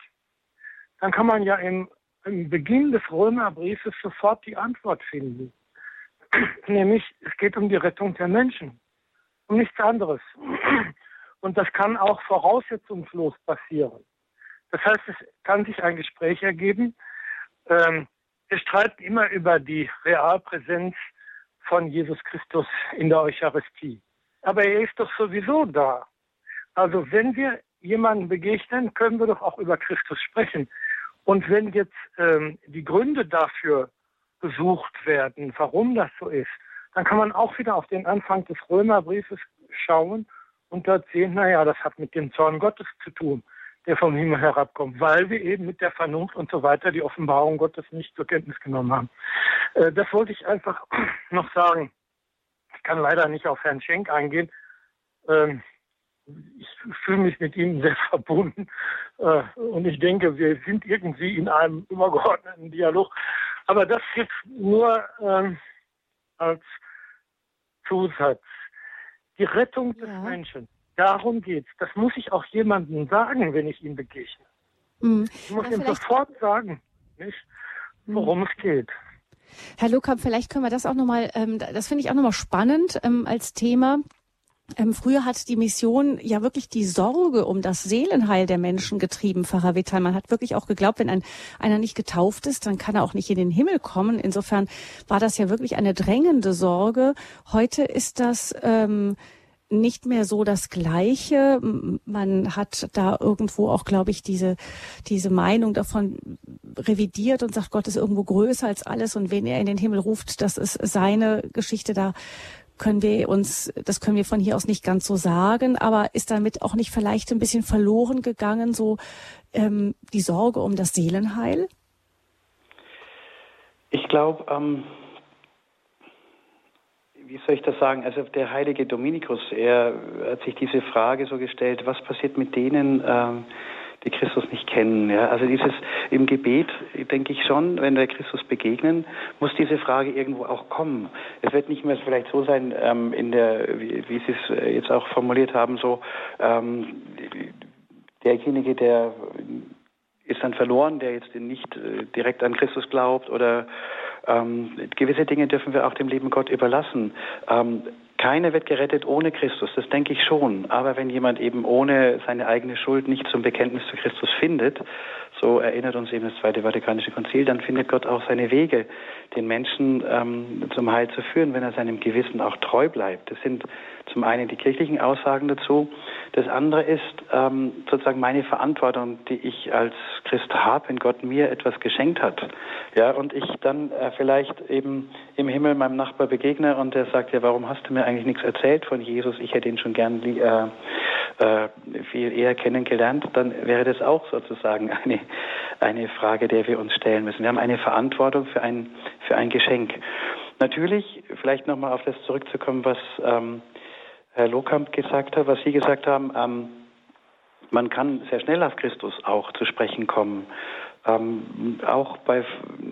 dann kann man ja im, im Beginn des Römerbriefes sofort die Antwort finden. Nämlich, es geht um die Rettung der Menschen. Um nichts anderes. Und das kann auch voraussetzungslos passieren. Das heißt, es kann sich ein Gespräch ergeben. Ähm, wir streiten immer über die Realpräsenz von Jesus Christus in der Eucharistie. Aber er ist doch sowieso da. Also wenn wir jemanden begegnen, können wir doch auch über Christus sprechen. Und wenn jetzt ähm, die Gründe dafür gesucht werden, warum das so ist, dann kann man auch wieder auf den Anfang des Römerbriefes schauen und dort sehen, naja, das hat mit dem Zorn Gottes zu tun der vom Himmel herabkommt, weil wir eben mit der Vernunft und so weiter die Offenbarung Gottes nicht zur Kenntnis genommen haben. Äh, das wollte ich einfach noch sagen. Ich kann leider nicht auf Herrn Schenk eingehen. Ähm, ich fühle mich mit ihm sehr verbunden äh, und ich denke, wir sind irgendwie in einem übergeordneten Dialog. Aber das jetzt nur ähm, als Zusatz. Die Rettung des Menschen Darum geht's. Das muss ich auch jemandem sagen, wenn ich ihm begegne. Mhm. Ich muss ja, ihm sofort sagen, nicht, worum mhm. es geht. Herr Lukamp, vielleicht können wir das auch nochmal, ähm, das finde ich auch nochmal spannend ähm, als Thema. Ähm, früher hat die Mission ja wirklich die Sorge um das Seelenheil der Menschen getrieben, Pfarrer Wittal. Man hat wirklich auch geglaubt, wenn ein, einer nicht getauft ist, dann kann er auch nicht in den Himmel kommen. Insofern war das ja wirklich eine drängende Sorge. Heute ist das ähm, nicht mehr so das Gleiche. Man hat da irgendwo auch, glaube ich, diese, diese Meinung davon revidiert und sagt, Gott ist irgendwo größer als alles und wen er in den Himmel ruft, das ist seine Geschichte. Da können wir uns, das können wir von hier aus nicht ganz so sagen, aber ist damit auch nicht vielleicht ein bisschen verloren gegangen, so ähm, die Sorge um das Seelenheil? Ich glaube, ähm, wie soll ich das sagen? Also der heilige Dominikus, er hat sich diese Frage so gestellt, was passiert mit denen, ähm, die Christus nicht kennen. Ja? Also dieses im Gebet, denke ich schon, wenn wir Christus begegnen, muss diese Frage irgendwo auch kommen. Es wird nicht mehr vielleicht so sein, ähm, in der, wie, Sie es jetzt auch formuliert haben, so ähm, derjenige, der ist dann verloren, der jetzt nicht äh, direkt an Christus glaubt oder ähm, gewisse Dinge dürfen wir auch dem lieben Gott überlassen. Ähm, keiner wird gerettet ohne Christus, das denke ich schon. Aber wenn jemand eben ohne seine eigene Schuld nicht zum Bekenntnis zu Christus findet, so erinnert uns eben das Zweite Vatikanische Konzil, dann findet Gott auch seine Wege, den Menschen ähm, zum Heil zu führen, wenn er seinem Gewissen auch treu bleibt. Das sind zum einen die kirchlichen Aussagen dazu. Das andere ist ähm, sozusagen meine Verantwortung, die ich als Christ habe, wenn Gott mir etwas geschenkt hat. Ja, und ich dann äh, vielleicht eben im Himmel meinem Nachbar begegne und der sagt, ja, warum hast du mir eigentlich nichts erzählt von Jesus? Ich hätte ihn schon gern äh, äh, viel eher kennengelernt. Dann wäre das auch sozusagen eine, eine Frage, der wir uns stellen müssen. Wir haben eine Verantwortung für ein, für ein Geschenk. Natürlich, vielleicht nochmal auf das zurückzukommen, was ähm, Herr Lohkamp gesagt hat, was Sie gesagt haben, ähm, man kann sehr schnell auf Christus auch zu sprechen kommen. Ähm, auch bei,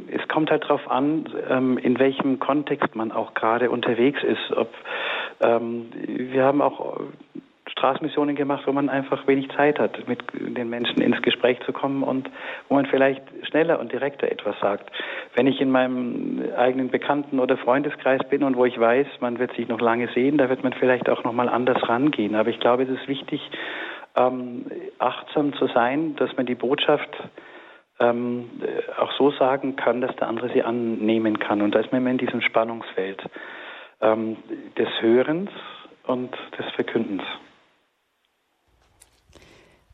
es kommt halt darauf an, ähm, in welchem Kontext man auch gerade unterwegs ist. Ob, ähm, wir haben auch Straßenmissionen gemacht, wo man einfach wenig Zeit hat, mit den Menschen ins Gespräch zu kommen und wo man vielleicht schneller und direkter etwas sagt. Wenn ich in meinem eigenen Bekannten- oder Freundeskreis bin und wo ich weiß, man wird sich noch lange sehen, da wird man vielleicht auch noch mal anders rangehen. Aber ich glaube, es ist wichtig, ähm, achtsam zu sein, dass man die Botschaft ähm, auch so sagen kann, dass der andere sie annehmen kann. Und da ist man immer in diesem Spannungsfeld ähm, des Hörens und des Verkündens.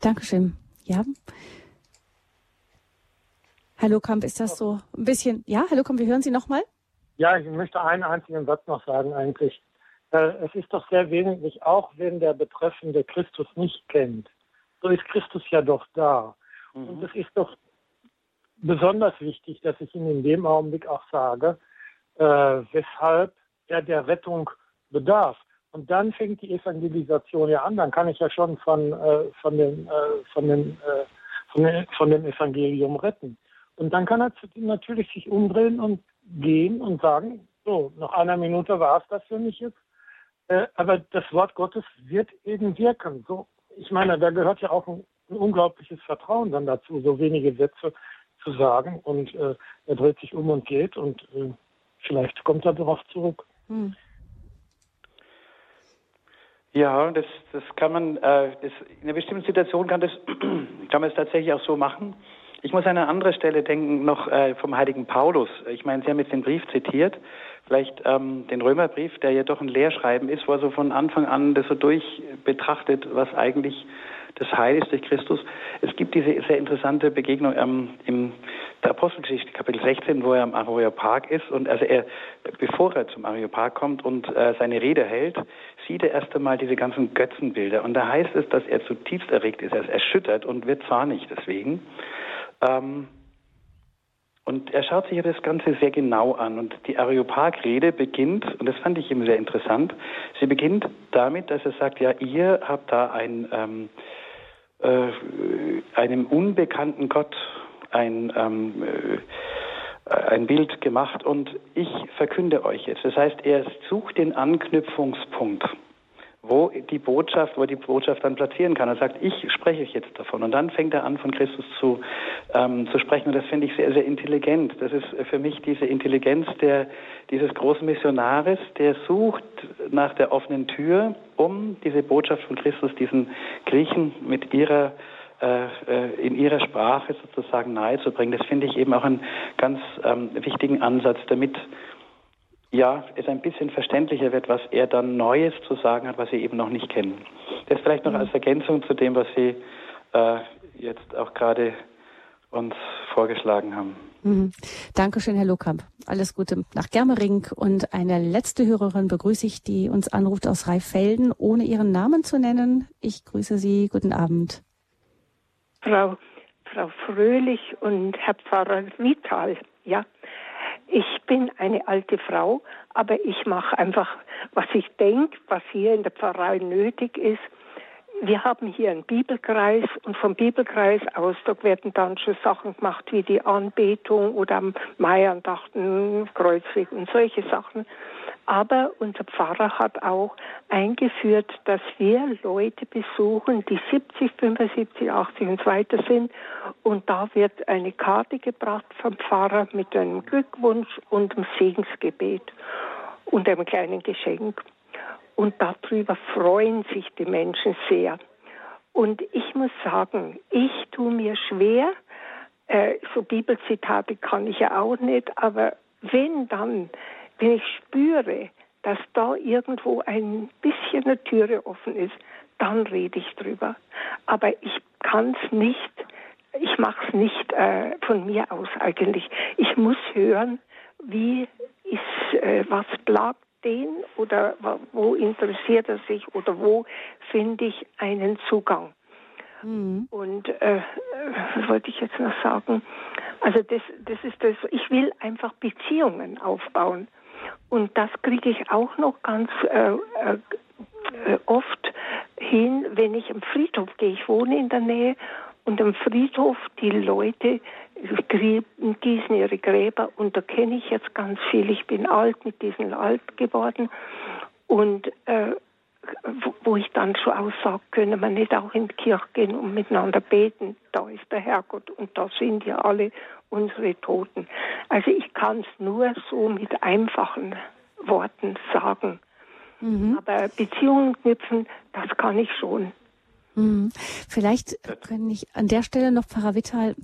Dankeschön. Ja. Hallo Kamp, ist das so ein bisschen, ja, Hallo Kamp, wir hören Sie nochmal? Ja, ich möchte einen einzigen Satz noch sagen eigentlich. Äh, es ist doch sehr wesentlich, auch wenn der Betreffende Christus nicht kennt, so ist Christus ja doch da. Mhm. Und es ist doch besonders wichtig, dass ich ihm in dem Augenblick auch sage, äh, weshalb er der Rettung bedarf. Und dann fängt die Evangelisation ja an. Dann kann ich ja schon von, äh, von, dem, äh, von, dem, äh, von, dem, von dem Evangelium retten. Und dann kann er natürlich sich umdrehen und gehen und sagen, so, nach einer Minute war es das für mich jetzt. Äh, aber das Wort Gottes wird eben wirken. So, ich meine, da gehört ja auch ein, ein unglaubliches Vertrauen dann dazu, so wenige Sätze zu sagen. Und äh, er dreht sich um und geht und äh, vielleicht kommt er darauf zurück. Hm. Ja, das, das kann man, äh, das, in einer bestimmten Situation kann, das, kann man es tatsächlich auch so machen. Ich muss an eine andere Stelle denken, noch äh, vom heiligen Paulus. Ich meine, Sie haben jetzt den Brief zitiert, vielleicht ähm, den Römerbrief, der ja doch ein Lehrschreiben ist, wo er so von Anfang an das so durch betrachtet, was eigentlich das Heil ist durch Christus. Es gibt diese sehr interessante Begegnung ähm, im der Apostelgeschichte, Kapitel 16, wo er am Areopag ist und also er, bevor er zum Areopag kommt und äh, seine Rede hält, sieht er erst einmal diese ganzen Götzenbilder und da heißt es, dass er zutiefst erregt ist, er ist erschüttert und wird zornig deswegen. Ähm, und er schaut sich das Ganze sehr genau an. Und die Areopag-Rede beginnt, und das fand ich ihm sehr interessant, sie beginnt damit, dass er sagt, ja, ihr habt da ein, ähm, äh, einem unbekannten Gott ein, ähm, äh, ein Bild gemacht und ich verkünde euch jetzt. Das heißt, er sucht den Anknüpfungspunkt, wo die Botschaft, wo die Botschaft dann platzieren kann. Er sagt, ich spreche jetzt davon. Und dann fängt er an, von Christus zu, ähm, zu sprechen. Und das finde ich sehr, sehr intelligent. Das ist für mich diese Intelligenz der, dieses großen Missionares, der sucht nach der offenen Tür, um diese Botschaft von Christus diesen Griechen mit ihrer äh, äh, in ihrer Sprache sozusagen nahezubringen. Das finde ich eben auch einen ganz ähm, wichtigen Ansatz, damit ja, es ein bisschen verständlicher wird, was er dann Neues zu sagen hat, was Sie eben noch nicht kennen. Das vielleicht noch mhm. als Ergänzung zu dem, was Sie äh, jetzt auch gerade uns vorgeschlagen haben. Mhm. Dankeschön, Herr Lohkamp. Alles Gute nach Germering. Und eine letzte Hörerin begrüße ich, die uns anruft aus Rheinfelden, ohne ihren Namen zu nennen. Ich grüße Sie. Guten Abend. Frau, Frau Fröhlich und Herr Pfarrer Vital, ja. Ich bin eine alte Frau, aber ich mache einfach, was ich denke, was hier in der Pfarrei nötig ist wir haben hier einen Bibelkreis und vom Bibelkreis aus, werden dann schon Sachen gemacht wie die Anbetung oder am Maiandachten, Kreuzweg und solche Sachen. Aber unser Pfarrer hat auch eingeführt, dass wir Leute besuchen, die 70, 75, 80 und so weiter sind. Und da wird eine Karte gebracht vom Pfarrer mit einem Glückwunsch und einem Segensgebet und einem kleinen Geschenk. Und darüber freuen sich die Menschen sehr. Und ich muss sagen, ich tue mir schwer, äh, so Bibelzitate kann ich ja auch nicht, aber wenn dann, wenn ich spüre, dass da irgendwo ein bisschen eine Türe offen ist, dann rede ich drüber. Aber ich kann es nicht, ich mache es nicht äh, von mir aus eigentlich. Ich muss hören, wie ist, äh, was plagt den oder wo interessiert er sich oder wo finde ich einen Zugang. Mhm. Und äh, was wollte ich jetzt noch sagen? Also das, das ist das, ich will einfach Beziehungen aufbauen. Und das kriege ich auch noch ganz äh, äh, oft hin, wenn ich am Friedhof gehe. Ich wohne in der Nähe und am Friedhof die Leute gießen ihre Gräber und da kenne ich jetzt ganz viel. Ich bin alt, mit diesen alt geworden und äh, wo, wo, ich dann schon aussage, können wir nicht auch in die Kirche gehen und miteinander beten. Da ist der Herrgott und da sind ja alle unsere Toten. Also ich kann es nur so mit einfachen Worten sagen. Mhm. Aber Beziehungen knüpfen, das kann ich schon. Mhm. Vielleicht können ich an der Stelle noch Pfarrer Vittal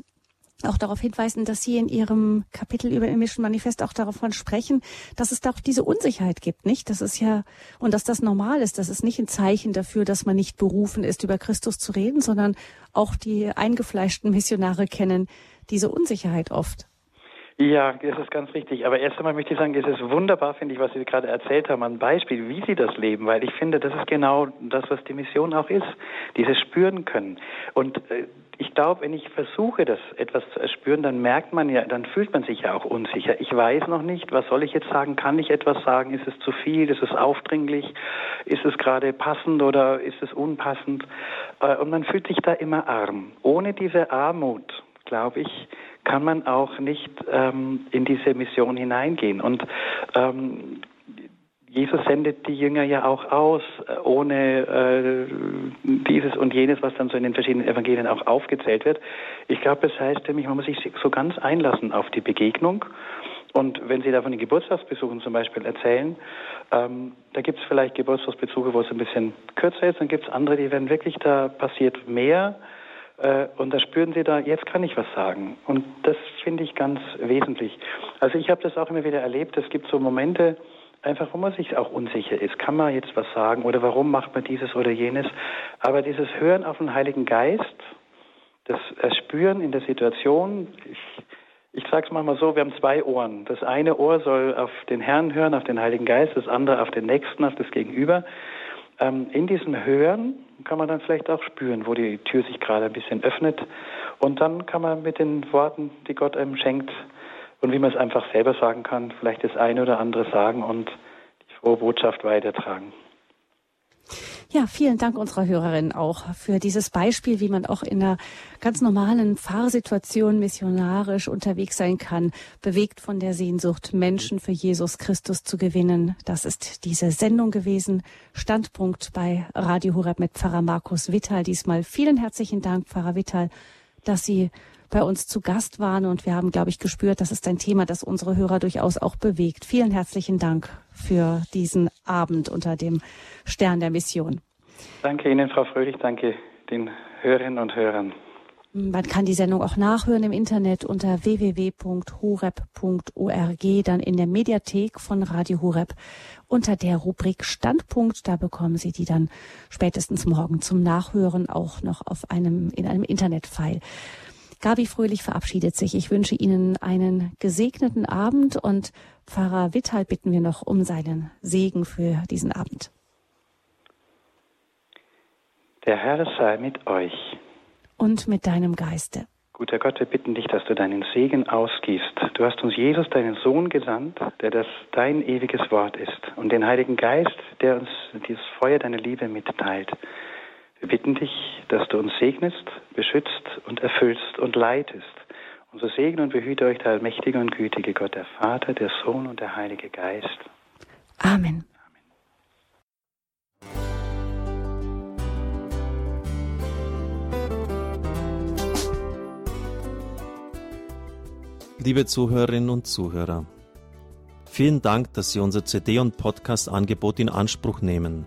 auch darauf hinweisen, dass Sie in Ihrem Kapitel über im Manifest auch davon sprechen, dass es da auch diese Unsicherheit gibt, nicht? Das ist ja, und dass das normal ist. Das ist nicht ein Zeichen dafür, dass man nicht berufen ist, über Christus zu reden, sondern auch die eingefleischten Missionare kennen diese Unsicherheit oft. Ja, das ist ganz richtig. Aber erst einmal möchte ich sagen, es ist wunderbar, finde ich, was Sie gerade erzählt haben, ein Beispiel, wie Sie das leben, weil ich finde, das ist genau das, was die Mission auch ist, dieses Spüren können. Und äh, ich glaube, wenn ich versuche, das etwas zu erspüren, dann merkt man ja, dann fühlt man sich ja auch unsicher. Ich weiß noch nicht, was soll ich jetzt sagen? Kann ich etwas sagen? Ist es zu viel? Ist es aufdringlich? Ist es gerade passend oder ist es unpassend? Äh, und man fühlt sich da immer arm. Ohne diese Armut, glaube ich, kann man auch nicht ähm, in diese Mission hineingehen. Und ähm, Jesus sendet die Jünger ja auch aus, äh, ohne äh, dieses und jenes, was dann so in den verschiedenen Evangelien auch aufgezählt wird. Ich glaube, das heißt nämlich, man muss sich so ganz einlassen auf die Begegnung. Und wenn Sie da von den Geburtstagsbesuchen zum Beispiel erzählen, ähm, da gibt es vielleicht Geburtstagsbesuche, wo es ein bisschen kürzer ist, dann gibt es andere, die werden wirklich, da passiert mehr und da spüren Sie da, jetzt kann ich was sagen. Und das finde ich ganz wesentlich. Also ich habe das auch immer wieder erlebt. Es gibt so Momente, einfach wo man sich auch unsicher ist. Kann man jetzt was sagen oder warum macht man dieses oder jenes? Aber dieses Hören auf den Heiligen Geist, das Erspüren in der Situation, ich, ich sage es mal so, wir haben zwei Ohren. Das eine Ohr soll auf den Herrn hören, auf den Heiligen Geist, das andere auf den Nächsten, auf das Gegenüber. Ähm, in diesem Hören kann man dann vielleicht auch spüren, wo die Tür sich gerade ein bisschen öffnet. Und dann kann man mit den Worten, die Gott einem schenkt und wie man es einfach selber sagen kann, vielleicht das eine oder andere sagen und die frohe Botschaft weitertragen. Ja, vielen Dank unserer Hörerin auch für dieses Beispiel, wie man auch in einer ganz normalen Fahrsituation missionarisch unterwegs sein kann, bewegt von der Sehnsucht, Menschen für Jesus Christus zu gewinnen. Das ist diese Sendung gewesen. Standpunkt bei Radio Horeb mit Pfarrer Markus Wittal. Diesmal vielen herzlichen Dank, Pfarrer Wittal, dass Sie bei uns zu Gast waren und wir haben, glaube ich, gespürt, das ist ein Thema, das unsere Hörer durchaus auch bewegt. Vielen herzlichen Dank für diesen Abend unter dem Stern der Mission. Danke Ihnen, Frau Fröhlich, danke den Hörerinnen und Hörern. Man kann die Sendung auch nachhören im Internet unter www.horeb.org, dann in der Mediathek von Radio Horeb unter der Rubrik Standpunkt. Da bekommen Sie die dann spätestens morgen zum Nachhören auch noch auf einem, in einem Internetfile. Gabi Fröhlich verabschiedet sich. Ich wünsche Ihnen einen gesegneten Abend und Pfarrer Wittal bitten wir noch um seinen Segen für diesen Abend. Der Herr sei mit euch. Und mit deinem Geiste. Guter Gott, wir bitten dich, dass du deinen Segen ausgießt. Du hast uns Jesus, deinen Sohn, gesandt, der das dein ewiges Wort ist, und den Heiligen Geist, der uns dieses Feuer deiner Liebe mitteilt. Wir bitten dich, dass du uns segnest, beschützt und erfüllst und leitest. Und so segne und behüte euch der allmächtige und gütige Gott, der Vater, der Sohn und der Heilige Geist. Amen. Liebe Zuhörerinnen und Zuhörer, vielen Dank, dass Sie unser CD- und Podcast-Angebot in Anspruch nehmen.